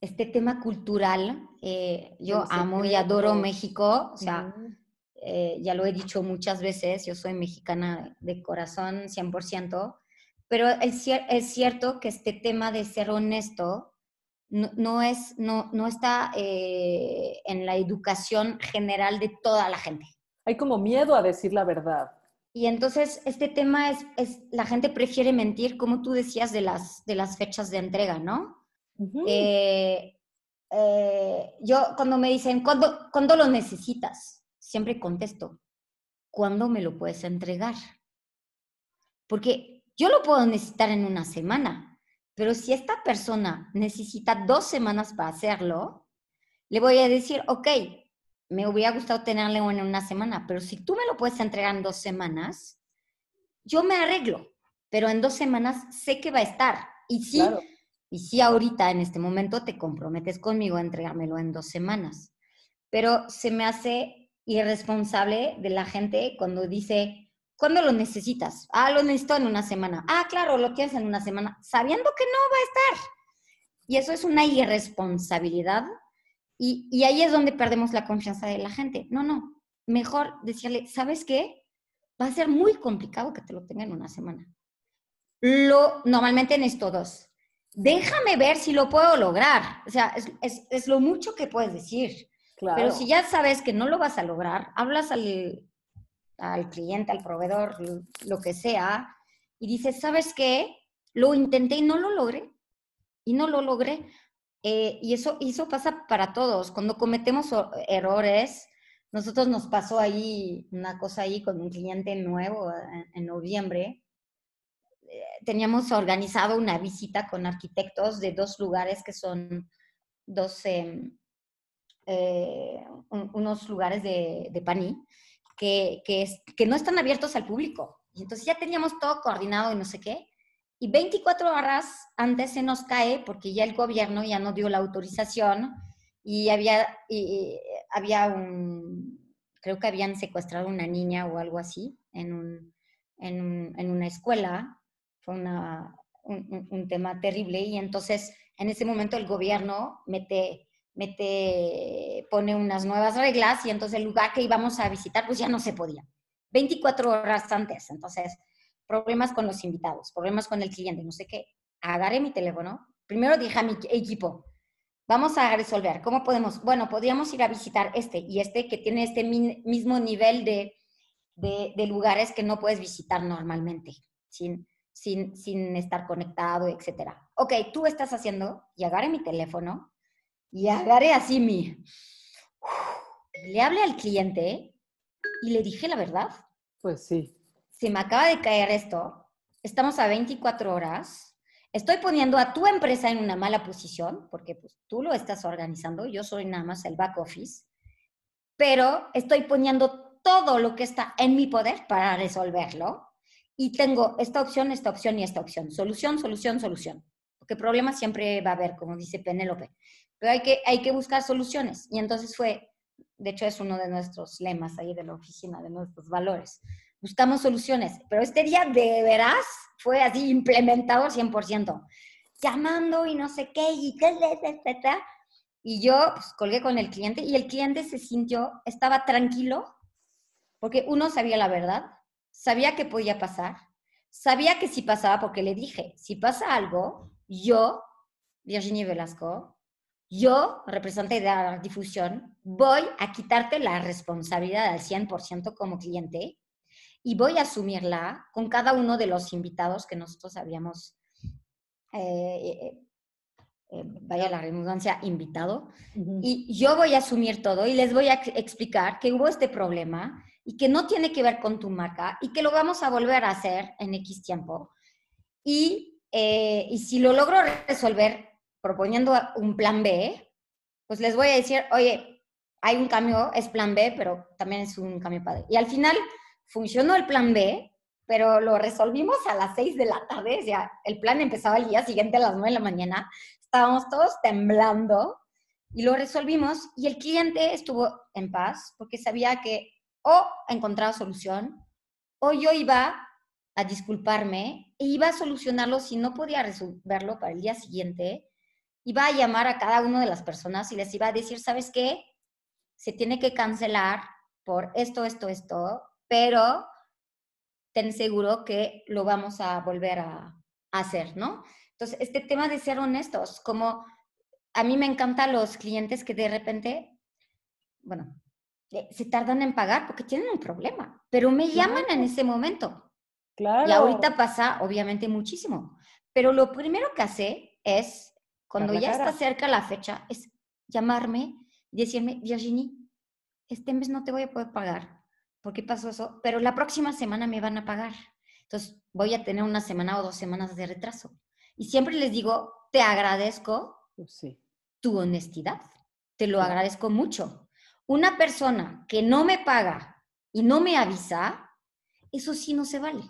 Este tema cultural, eh, yo amo y adoro México, o sea, eh, ya lo he dicho muchas veces, yo soy mexicana de corazón 100%, pero es, es cierto que este tema de ser honesto no, es, no, no está eh, en la educación general de toda la gente. Hay como miedo a decir la verdad. Y entonces este tema es, es la gente prefiere mentir, como tú decías, de las, de las fechas de entrega, ¿no? Eh, eh, yo cuando me dicen, ¿cuándo, ¿cuándo lo necesitas? Siempre contesto, ¿cuándo me lo puedes entregar? Porque yo lo puedo necesitar en una semana, Pero si esta persona necesita dos semanas para hacerlo, le voy a decir, ok, me hubiera gustado tenerle en una semana, pero si tú me lo puedes entregar en dos semanas, yo me arreglo, pero en dos semanas sé que va a estar. Y sí, y sí ahorita en este momento te comprometes conmigo a entregármelo en dos semanas. Pero se me hace irresponsable de la gente cuando dice, ¿cuándo lo necesitas? Ah, lo necesito en una semana. Ah, claro, lo tienes en una semana, sabiendo que no va a estar. Y eso es una irresponsabilidad y, ahí es donde perdemos la confianza de la gente. No, no, mejor decirle, ¿sabes qué? Va a ser muy complicado que te lo tenga en una semana. Lo, normalmente en esto dos. Déjame ver si lo puedo lograr. O sea, es, lo mucho que puedes decir. Pero si ya sabes que no lo vas a lograr, hablas al, al cliente, al proveedor, lo que sea, y dices, ¿sabes qué? Lo intenté y no lo logré. Y no lo logré. Eh, y eso, eso pasa para todos. Cuando cometemos errores, nosotros nos pasó ahí una cosa ahí con un cliente nuevo en, noviembre. Eh, teníamos organizado una visita con arquitectos de dos lugares que son dos, em, eh, unos lugares de, de Paní que, que, no están abiertos al público. Y entonces ya teníamos todo coordinado y no sé qué. Y 24 horas antes se nos cae porque ya el gobierno ya no dio la autorización y había, había un, creo que habían secuestrado una niña o algo así en, un, en, una escuela. Fue un, tema terrible y entonces en ese momento el gobierno mete, mete, pone unas nuevas reglas y entonces el lugar que íbamos a visitar pues ya no se podía. 24 horas antes. Entonces, problemas con los invitados, problemas con el cliente, no sé qué. Agarré mi teléfono. Primero dije a mi equipo, vamos a resolver. ¿Cómo podemos? Bueno, podríamos ir a visitar este y este que tiene este mismo nivel de, de, lugares que no puedes visitar normalmente, sin, sin, sin estar conectado, etc. Ok, tú estás haciendo, y agarré mi teléfono y agarré así mi... Le hablé al cliente y le dije la verdad. Pues sí si me acaba de caer esto, estamos a 24 horas, estoy poniendo a tu empresa en una mala posición, porque pues, tú lo estás organizando, yo soy nada más el back office, pero estoy poniendo todo lo que está en mi poder para resolverlo y tengo esta opción, esta opción y esta opción. Solución, solución, solución. Porque problemas siempre va a haber, como dice Penélope. Pero hay que, hay que buscar soluciones. Y entonces fue, de hecho es uno de nuestros lemas ahí de la oficina, de nuestros valores buscamos soluciones. Pero este día de veras fue así implementado al 100%. Llamando y no sé qué, y qué, etcétera. Y yo pues, colgué con el cliente y el cliente se sintió, estaba tranquilo, porque uno sabía la verdad, sabía que podía pasar, sabía que si pasaba, porque le dije, si pasa algo, yo, Virginie Velasco, yo, representante de la difusión, voy a quitarte la responsabilidad al 100% como cliente y voy a asumirla con cada uno de los invitados que nosotros habíamos, eh, eh, eh, vaya la redundancia, invitado. Y yo voy a asumir todo y les voy a explicar que hubo este problema y que no tiene que ver con tu marca y que lo vamos a volver a hacer en X tiempo. Y, y si lo logro resolver proponiendo un plan B, pues les voy a decir, oye, hay un cambio, es plan B, pero también es un cambio padre. Y al final funcionó el plan B, pero lo resolvimos a las 6 de la tarde, ya el plan empezaba el día siguiente a las 9 de la mañana, estábamos todos temblando y lo resolvimos y el cliente estuvo en paz porque sabía que o encontraba solución o yo iba a disculparme e iba a solucionarlo si no podía resolverlo para el día siguiente, iba a llamar a cada una de las personas y les iba a decir, ¿sabes qué? Se tiene que cancelar por esto, esto, esto, pero ten seguro que lo vamos a volver a, hacer, ¿no? Entonces, este tema de ser honestos, como a mí me encantan los clientes que de repente, bueno, eh, se tardan en pagar porque tienen un problema, pero me llaman en ese momento. Claro. Y ahorita pasa, obviamente, muchísimo. Pero lo primero que hace es, cuando ya está cerca la fecha, es llamarme y decirme, Virginie, este mes no te voy a poder pagar ¿por qué pasó eso? Pero la próxima semana me van a pagar. Entonces voy a tener una semana o dos semanas de retraso. Y siempre les digo, te agradezco Pues sí. tu honestidad. Te lo agradezco mucho. Una persona que no me paga y no me avisa, eso sí no se vale.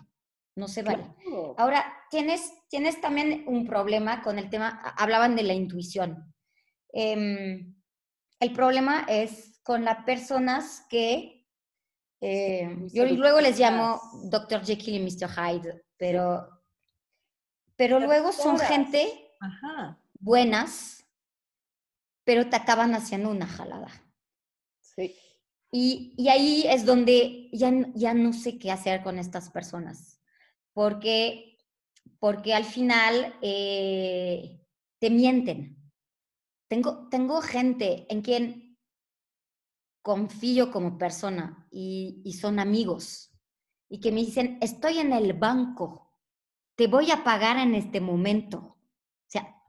No se vale. Claro. Ahora, tienes, tienes también un problema con el tema, hablaban de la intuición. Em, el problema es con las personas que, eh, yo luego les llamo. Dr. Jekyll y Mr. Hyde, pero, pero luego son gente Ajá. buenas, pero te acaban haciendo una jalada. Sí. Y, y ahí es donde ya, ya no sé qué hacer con estas personas, porque, porque al final eh, te mienten. Tengo, tengo gente en quien confío como persona y, y son amigos y que me dicen, estoy en el banco, te voy a pagar en este momento. O sea,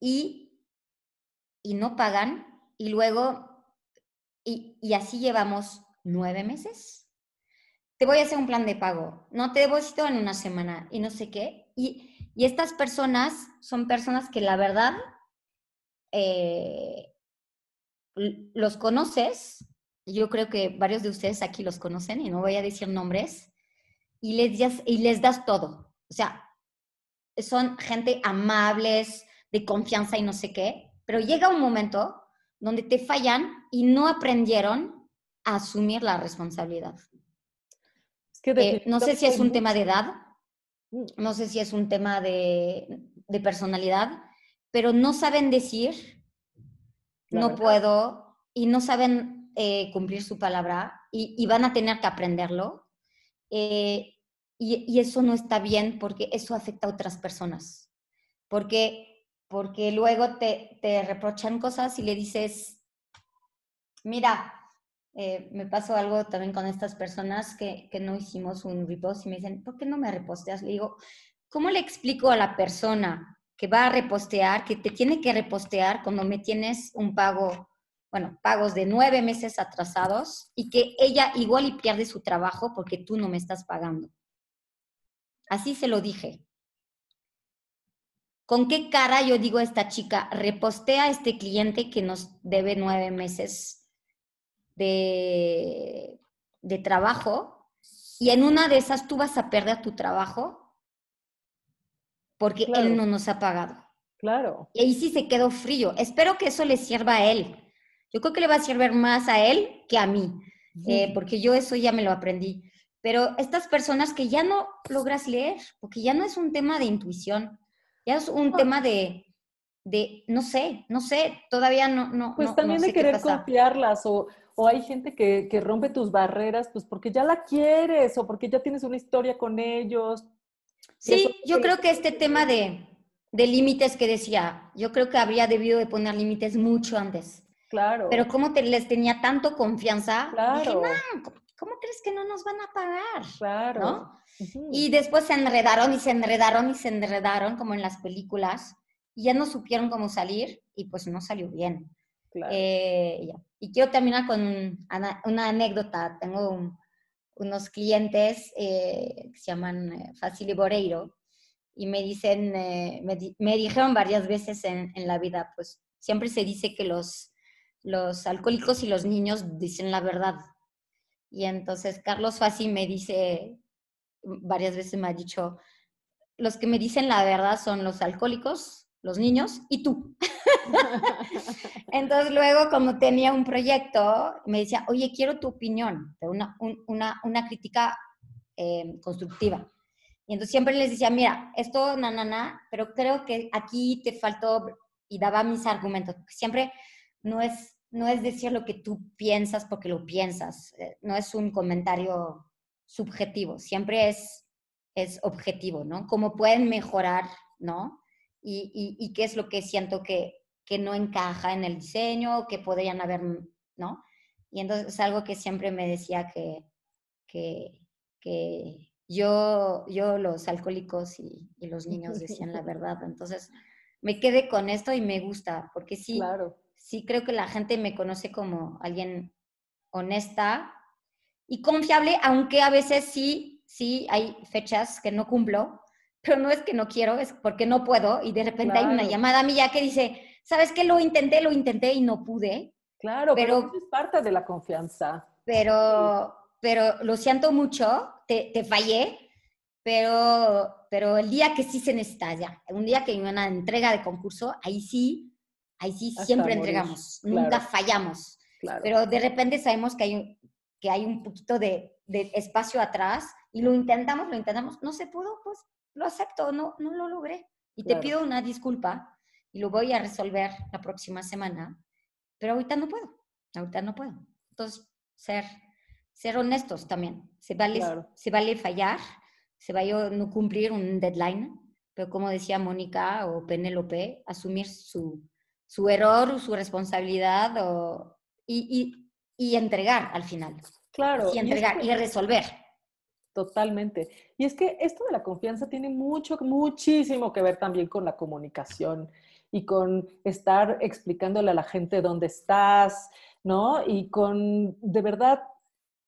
y, y no pagan y luego y, y así llevamos nueve meses. Te voy a hacer un plan de pago. No te deposito en una semana y no sé qué. Y, estas personas son personas que la verdad eh, los conoces. Yo creo que varios de ustedes aquí los conocen y no voy a decir nombres. Y les, das- y les das todo. O sea, son gente amables, de confianza y no sé qué. Pero llega un momento donde te fallan y no aprendieron a asumir la responsabilidad. Eh, no sé si es un tema de edad, no sé si es un tema de, de personalidad, pero no saben decir, La no verdad. puedo, y no saben eh, cumplir su palabra, y, y van a tener que aprenderlo. eh, y, y eso no está bien porque eso afecta a otras personas. Porque, porque luego te, te reprochan cosas y le dices, mira, eh, me pasó algo también con estas personas que, que no hicimos un repost y me dicen, ¿por qué no me reposteas? Le digo, ¿cómo le explico a la persona que va a repostear, que te tiene que repostear cuando me tienes un pago, bueno, pagos de nueve meses atrasados y que ella igual pierde su trabajo porque tú no me estás pagando? Así se lo dije. ¿Con qué cara yo digo a esta chica, repostea a este cliente que nos debe nueve meses de, de trabajo y en una de esas tú vas a perder tu trabajo porque Claro. él no nos ha pagado? Claro. Y ahí sí se quedó frío. Espero que eso le sirva a él. Yo creo que le va a servir más a él que a mí, eh, porque yo eso ya me lo aprendí. Pero estas personas que ya no logras leer, porque ya no es un tema de intuición, ya es un No. tema de, de, no sé, no sé, todavía no, no, Pues no- también no de sé qué querer pasa. confiarlas o, o hay gente que, que rompe tus barreras pues porque ya la quieres o porque ya tienes una historia con ellos. Sí, yo creo que este tema de, de límites que decía, yo creo que habría debido de poner límites mucho antes. Claro. Pero como te, les tenía tanto confianza, dije, claro, "No, ¿cómo, cómo crees que no nos van a pagar? claro. ¿No? Y después se enredaron y se enredaron y se enredaron como en las películas y ya no supieron cómo salir y pues no salió bien. Claro. Eh. Y quiero terminar con una anécdota. Tengo un- unos clientes eh, que se llaman eh, Facili Boreiro y me dicen, eh, me, me dijeron varias veces en, en la vida, pues siempre se dice que los, los alcohólicos y los niños dicen la verdad. Y entonces Carlos Fassi me dice, varias veces me ha dicho, los que me dicen la verdad son los alcohólicos, los niños y tú. Entonces luego como tenía un proyecto, me decía, oye, quiero tu opinión, una, un- una, una crítica eh, constructiva. Y entonces siempre les decía, mira, esto, na, na, na, pero creo que aquí te faltó, y daba mis argumentos. Siempre no es, no es decir lo que tú piensas porque lo piensas, eh, no es un comentario subjetivo, siempre es, es objetivo, ¿no? Cómo pueden mejorar, ¿no? Y, y, y qué es lo que siento que, que no encaja en el diseño, que podrían haber, ¿no? Y entonces es algo que siempre me decía que, que, que yo, yo, los alcohólicos y, y los niños decían la verdad. Entonces me quedé con esto y me gusta, porque sí, Claro. sí creo que la gente me conoce como alguien honesta y confiable, aunque a veces sí, sí hay fechas que no cumplo, pero no es que no quiero, es porque no puedo y de repente hay una llamada mía que dice, ¿sabes qué? Lo intenté, lo intenté y no pude. Claro, pero, es parte de la confianza. Pero, pero lo siento mucho, te, te, fallé, pero, pero el día que sí se necesita ya, un día que hay una entrega de concurso, ahí sí, ahí sí siempre entregamos, nunca fallamos. Pero de repente sabemos que hay, que hay un poquito de, de espacio atrás y lo intentamos, lo intentamos, no se pudo, pues lo acepto, no, no lo logré. Y te pido una disculpa y lo voy a resolver la próxima semana, pero ahorita no puedo, ahorita no puedo. Entonces, ser, ser honestos también. Se vale, se vale fallar, se vale no cumplir un deadline, pero como decía Mónica o Penélope, asumir su, su error o su responsabilidad o, y, y, y, entregar al final. Claro. Y entregar y resolver. Totalmente. Y es que esto de la confianza tiene mucho, muchísimo que ver también con la comunicación y con estar explicándole a la gente dónde estás, ¿no? Y con, de verdad,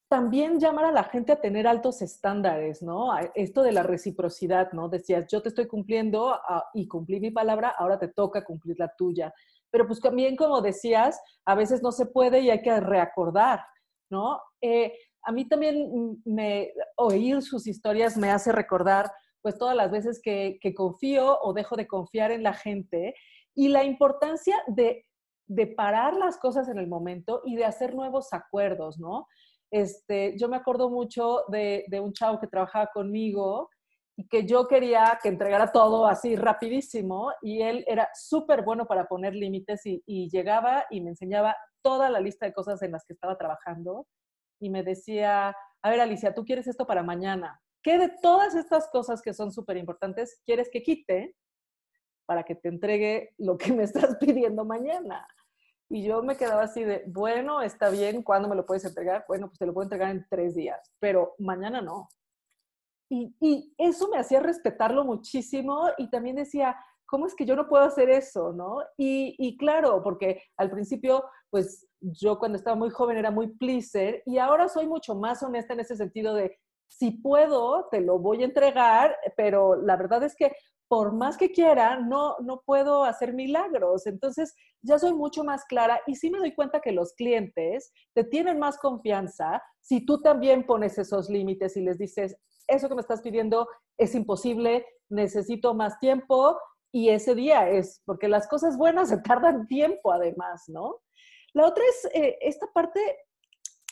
también llamar a la gente a tener altos estándares, ¿no? Esto de la reciprocidad, ¿no? Decías, yo te estoy cumpliendo ah, y cumplí mi palabra, ahora te toca cumplir la tuya. Pero pues también, como decías, a veces no se puede y hay que reacordar, ¿no? Eh, a mí también me, oír sus historias me hace recordar pues todas las veces que, confío o dejo de confiar en la gente y la importancia de, parar las cosas en el momento y de hacer nuevos acuerdos, ¿no? Este, yo me acuerdo mucho de, un chavo que trabajaba conmigo y que yo quería que entregara todo así rapidísimo y él era súper bueno para poner límites y, llegaba y me enseñaba toda la lista de cosas en las que estaba trabajando y me decía, a ver Alicia, tú quieres esto para mañana. ¿Qué de todas estas cosas que son súper importantes quieres que quite para que te entregue lo que me estás pidiendo mañana? Y yo me quedaba así de, bueno, está bien, ¿cuándo me lo puedes entregar? Bueno, pues te lo puedo entregar en tres días, pero mañana no. Y, y eso me hacía respetarlo muchísimo y también decía, ¿cómo es que yo no puedo hacer eso, no? Y, y, claro, porque al principio, pues yo cuando estaba muy joven era muy pleaser y ahora soy mucho más honesta en ese sentido de, si puedo, te lo voy a entregar, pero la verdad es que por más que quiera, no, no puedo hacer milagros. Entonces, ya soy mucho más clara y sí me doy cuenta que los clientes te tienen más confianza si tú también pones esos límites y les dices, eso que me estás pidiendo es imposible, necesito más tiempo y ese día es, porque las cosas buenas se tardan tiempo además, ¿no? La otra es eh, esta parte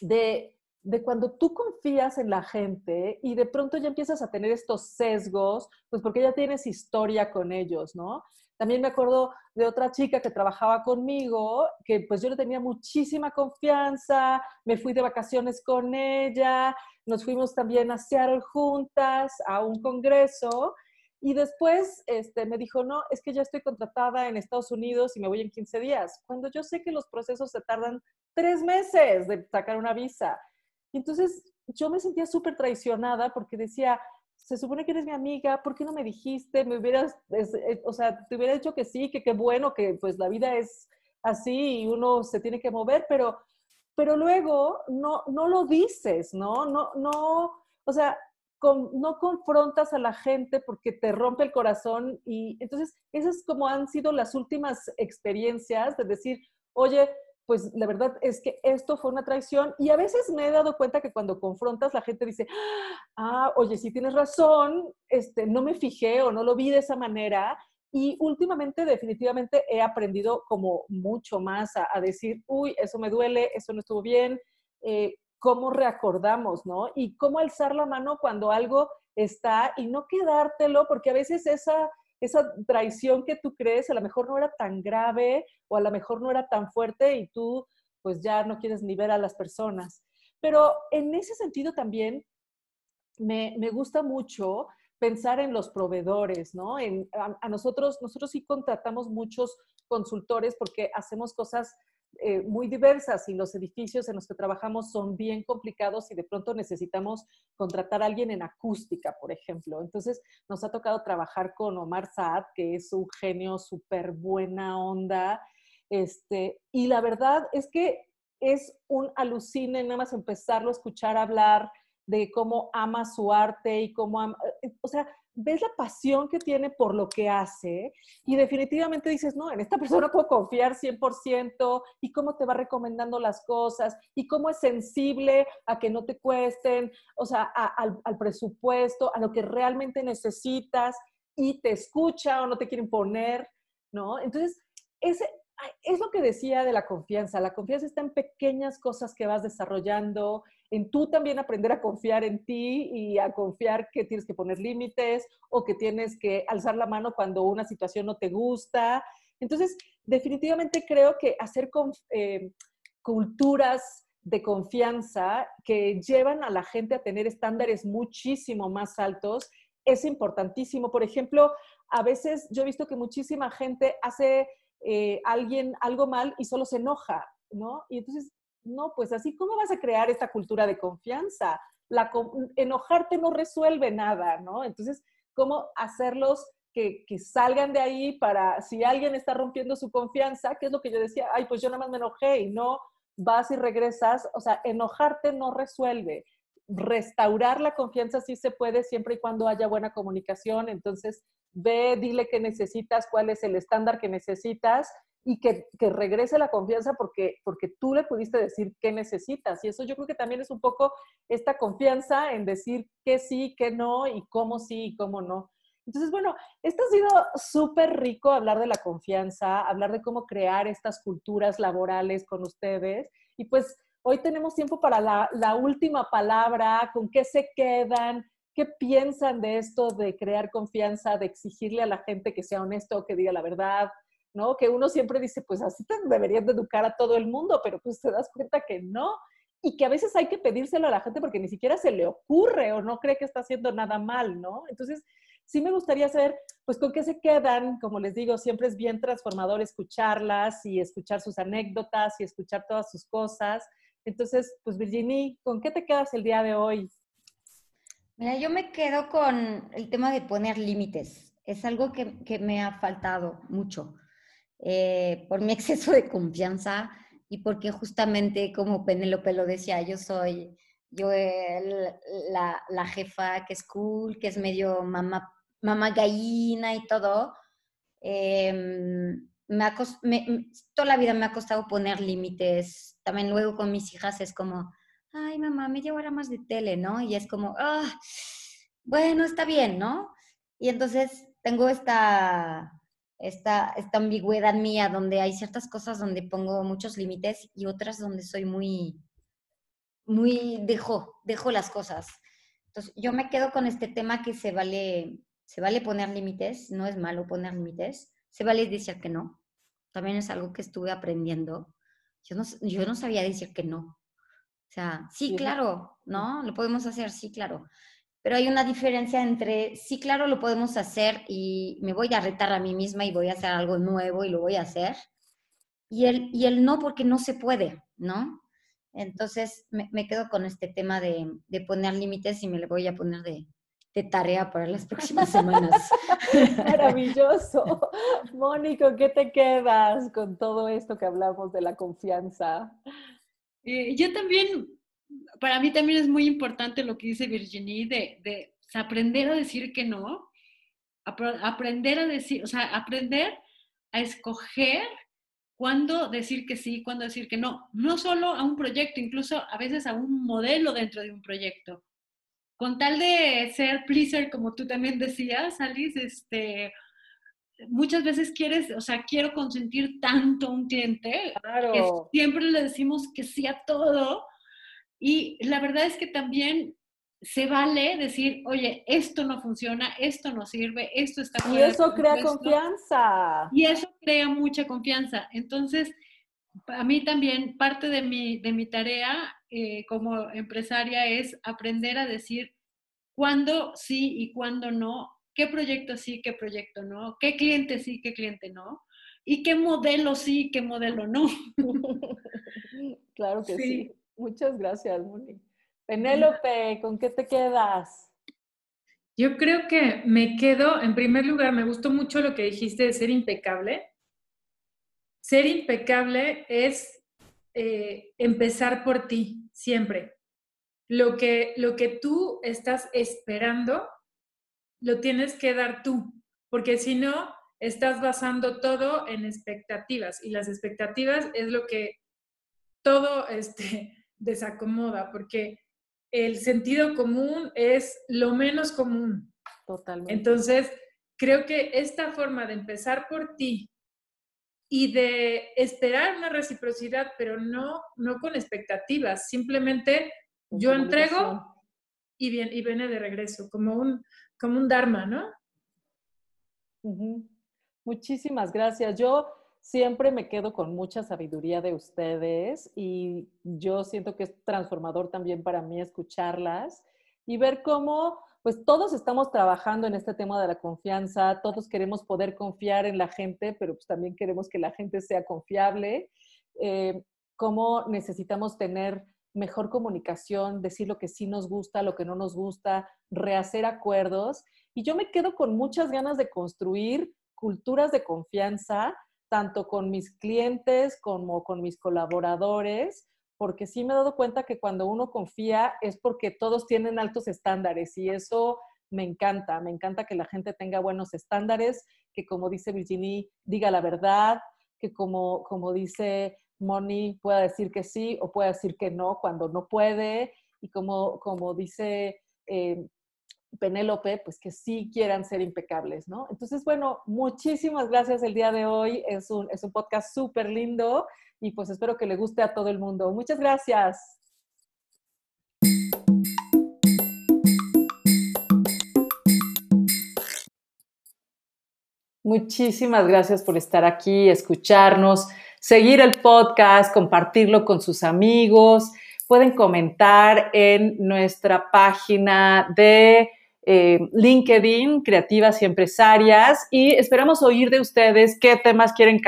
de, de, cuando tú confías en la gente y de pronto ya empiezas a tener estos sesgos, pues porque ya tienes historia con ellos, ¿no? También me acuerdo de otra chica que trabajaba conmigo, que pues yo le tenía muchísima confianza, me fui de vacaciones con ella, nos fuimos también a Seattle juntas a un congreso y después este, me dijo, no, es que ya estoy contratada en Estados Unidos y me voy en 15 días, cuando yo sé que los procesos se tardan tres meses de sacar una visa. Entonces yo me sentía súper traicionada porque decía, se supone que eres mi amiga, ¿por qué no me dijiste? Me hubieras, eh, o sea, te hubiera dicho que sí, que qué bueno, que pues la vida es así y uno se tiene que mover, pero, pero luego no, no lo dices, ¿no? No, no, o sea, no confrontas a la gente porque te rompe el corazón y entonces esas como han sido las últimas experiencias de decir, oye, pues la verdad es que esto fue una traición y a veces me he dado cuenta que cuando confrontas la gente dice, ah, oye, si tienes razón, este, no me fijé o no lo vi de esa manera y últimamente definitivamente he aprendido como mucho más a, decir, uy, eso me duele, eso no estuvo bien, eh, cómo reacordamos, ¿no? Y cómo alzar la mano cuando algo está y no quedártelo, porque a veces esa, esa traición que tú crees a lo mejor no era tan grave o a lo mejor no era tan fuerte y tú pues ya no quieres ni ver a las personas. Pero en ese sentido también me, me gusta mucho pensar en los proveedores, ¿no? En, a, nosotros, nosotros sí contratamos muchos consultores porque hacemos cosas eh, muy diversas y los edificios en los que trabajamos son bien complicados y de pronto necesitamos contratar a alguien en acústica, por ejemplo. Entonces, nos ha tocado trabajar con Omar Saad, que es un genio súper buena onda. Este, y la verdad es que es un alucine nada más empezarlo a escuchar hablar de cómo ama su arte y cómo ama, eh, o sea, ves la pasión que tiene por lo que hace y definitivamente dices, no, en esta persona puedo confiar 100% y cómo te va recomendando las cosas y cómo es sensible a que no te cuesten, o sea, al, al, presupuesto, a lo que realmente necesitas y te escucha o no te quiere imponer, ¿no? Entonces, ese, es lo que decía de la confianza. La confianza está en pequeñas cosas que vas desarrollando, en tú también aprender a confiar en ti y a confiar que tienes que poner límites o que tienes que alzar la mano cuando una situación no te gusta. Entonces, definitivamente creo que hacer eh, culturas de confianza que llevan a la gente a tener estándares muchísimo más altos es importantísimo. Por ejemplo, a veces yo he visto que muchísima gente hace eh, alguien algo mal y solo se enoja, ¿no? Y entonces no, pues así, ¿cómo vas a crear esta cultura de confianza? La, enojarte no resuelve nada, ¿no? Entonces, ¿cómo hacerlos que, que, salgan de ahí para, si alguien está rompiendo su confianza, que es lo que yo decía, ay, pues yo nada más me enojé y no vas y regresas, o sea, enojarte no resuelve. Restaurar la confianza sí se puede siempre y cuando haya buena comunicación, entonces ve, dile qué necesitas, cuál es el estándar que necesitas y que, regrese la confianza porque, porque tú le pudiste decir qué necesitas. Y eso yo creo que también es un poco esta confianza en decir qué sí, qué no y cómo sí y cómo no. Entonces, bueno, esto ha sido súper rico hablar de la confianza, hablar de cómo crear estas culturas laborales con ustedes. Y pues hoy tenemos tiempo para la, la última palabra, con qué se quedan, qué piensan de esto de crear confianza, de exigirle a la gente que sea honesto, que diga la verdad, ¿no? Que uno siempre dice, pues así te deberían de educar a todo el mundo, pero pues te das cuenta que no. Y que a veces hay que pedírselo a la gente porque ni siquiera se le ocurre o no cree que está haciendo nada mal, ¿no? Entonces, sí me gustaría saber, pues, con qué se quedan. Como les digo, siempre es bien transformador escucharlas y escuchar sus anécdotas y escuchar todas sus cosas. Entonces, pues, Virginie, ¿con qué te quedas el día de hoy? Mira, yo me quedo con el tema de poner límites. Es algo que, que me ha faltado mucho. Eh, por mi exceso de confianza y porque justamente como Penélope lo decía, yo soy yo la, la, jefa que es cool, que es medio mamá, mamá gallina y todo. Em, me, toda la vida me ha costado poner límites. También luego con mis hijas es como, ay mamá, me llevo ahora más de tele, ¿no? Y es como, ah, bueno, está bien, ¿no? Y entonces tengo esta, esta, esta ambigüedad mía donde hay ciertas cosas donde pongo muchos límites y otras donde soy muy, muy, dejo, dejo las cosas. Entonces, yo me quedo con este tema que se vale, se vale poner límites, no es malo poner límites, se vale decir que no. También es algo que estuve aprendiendo. Yo no, yo no sabía decir que no. O sea, sí, claro, ¿no? Lo podemos hacer, sí, claro. Pero hay una diferencia entre, sí, claro, lo podemos hacer y me voy a retar a mí misma y voy a hacer algo nuevo y lo voy a hacer. Y el, y el no porque no se puede, ¿no? Entonces me, me quedo con este tema de, de poner límites y me le voy a poner de, de tarea para las próximas semanas. Maravilloso. Mónico, ¿qué te quedas con todo esto que hablamos de la confianza? Eh, yo también para mí también es muy importante lo que dice Virginie de, de aprender a decir que no, aprender a decir, o sea, aprender a escoger cuándo decir que sí, cuándo decir que no. No solo a un proyecto, incluso a veces a un modelo dentro de un proyecto. Con tal de ser pleaser, como tú también decías, Alice, este, muchas veces quieres, o sea, quiero consentir tanto a un cliente, claro. que siempre le decimos que sí a todo, y la verdad es que también se vale decir, oye, esto no funciona, esto no sirve, esto está Y eso crea confianza. Y eso crea mucha confianza. Entonces, a mí también parte de mi, de mi tarea eh, como empresaria es aprender a decir cuándo sí y cuándo no, qué proyecto sí, qué proyecto no, qué cliente sí, qué cliente no, y qué modelo sí, qué modelo no. claro que sí. Muchas gracias, Moni. Penélope, ¿con qué te quedas? Yo creo que me quedo, en primer lugar, me gustó mucho lo que dijiste de ser impecable. Ser impecable es eh, empezar por ti, siempre. lo que, lo que tú estás esperando, lo tienes que dar tú, porque si no, estás basando todo en expectativas y las expectativas es lo que todo este, desacomoda, porque el sentido común es lo menos común. Totalmente. Entonces, creo que esta forma de empezar por ti y de esperar una reciprocidad, pero no, no con expectativas, simplemente yo entrego y, bien, y viene de regreso, como un, como un dharma, ¿no? Muchísimas gracias. Yo siempre me quedo con mucha sabiduría de ustedes y yo siento que es transformador también para mí escucharlas y ver cómo pues todos estamos trabajando en este tema de la confianza, todos queremos poder confiar en la gente, pero pues también queremos que la gente sea confiable, eh, cómo necesitamos tener mejor comunicación, decir lo que sí nos gusta, lo que no nos gusta, rehacer acuerdos. Y yo me quedo con muchas ganas de construir culturas de confianza, tanto con mis clientes como con mis colaboradores, porque sí me he dado cuenta que cuando uno confía es porque todos tienen altos estándares y eso me encanta, me encanta que la gente tenga buenos estándares, que como dice Virginie, diga la verdad, que como, como dice Moni, pueda decir que sí o pueda decir que no cuando no puede, y como, como dice eh, Penélope, pues que sí quieran ser impecables, ¿no? Entonces, bueno, muchísimas gracias el día de hoy, es un, es un podcast súper lindo y pues espero que le guste a todo el mundo. Muchas gracias. Muchísimas gracias por estar aquí, escucharnos, seguir el podcast, compartirlo con sus amigos. Pueden comentar en nuestra página de eh, LinkedIn, Creativas y Empresarias, y esperamos oír de ustedes qué temas quieren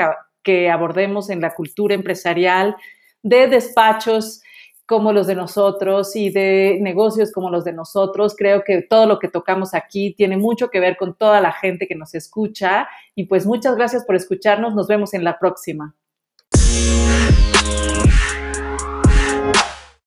que abordemos en la cultura empresarial de despachos como los de nosotros y de negocios como los de nosotros. Creo que todo lo que tocamos aquí tiene mucho que ver con toda la gente que nos escucha. Y pues muchas gracias por escucharnos. Nos vemos en la próxima.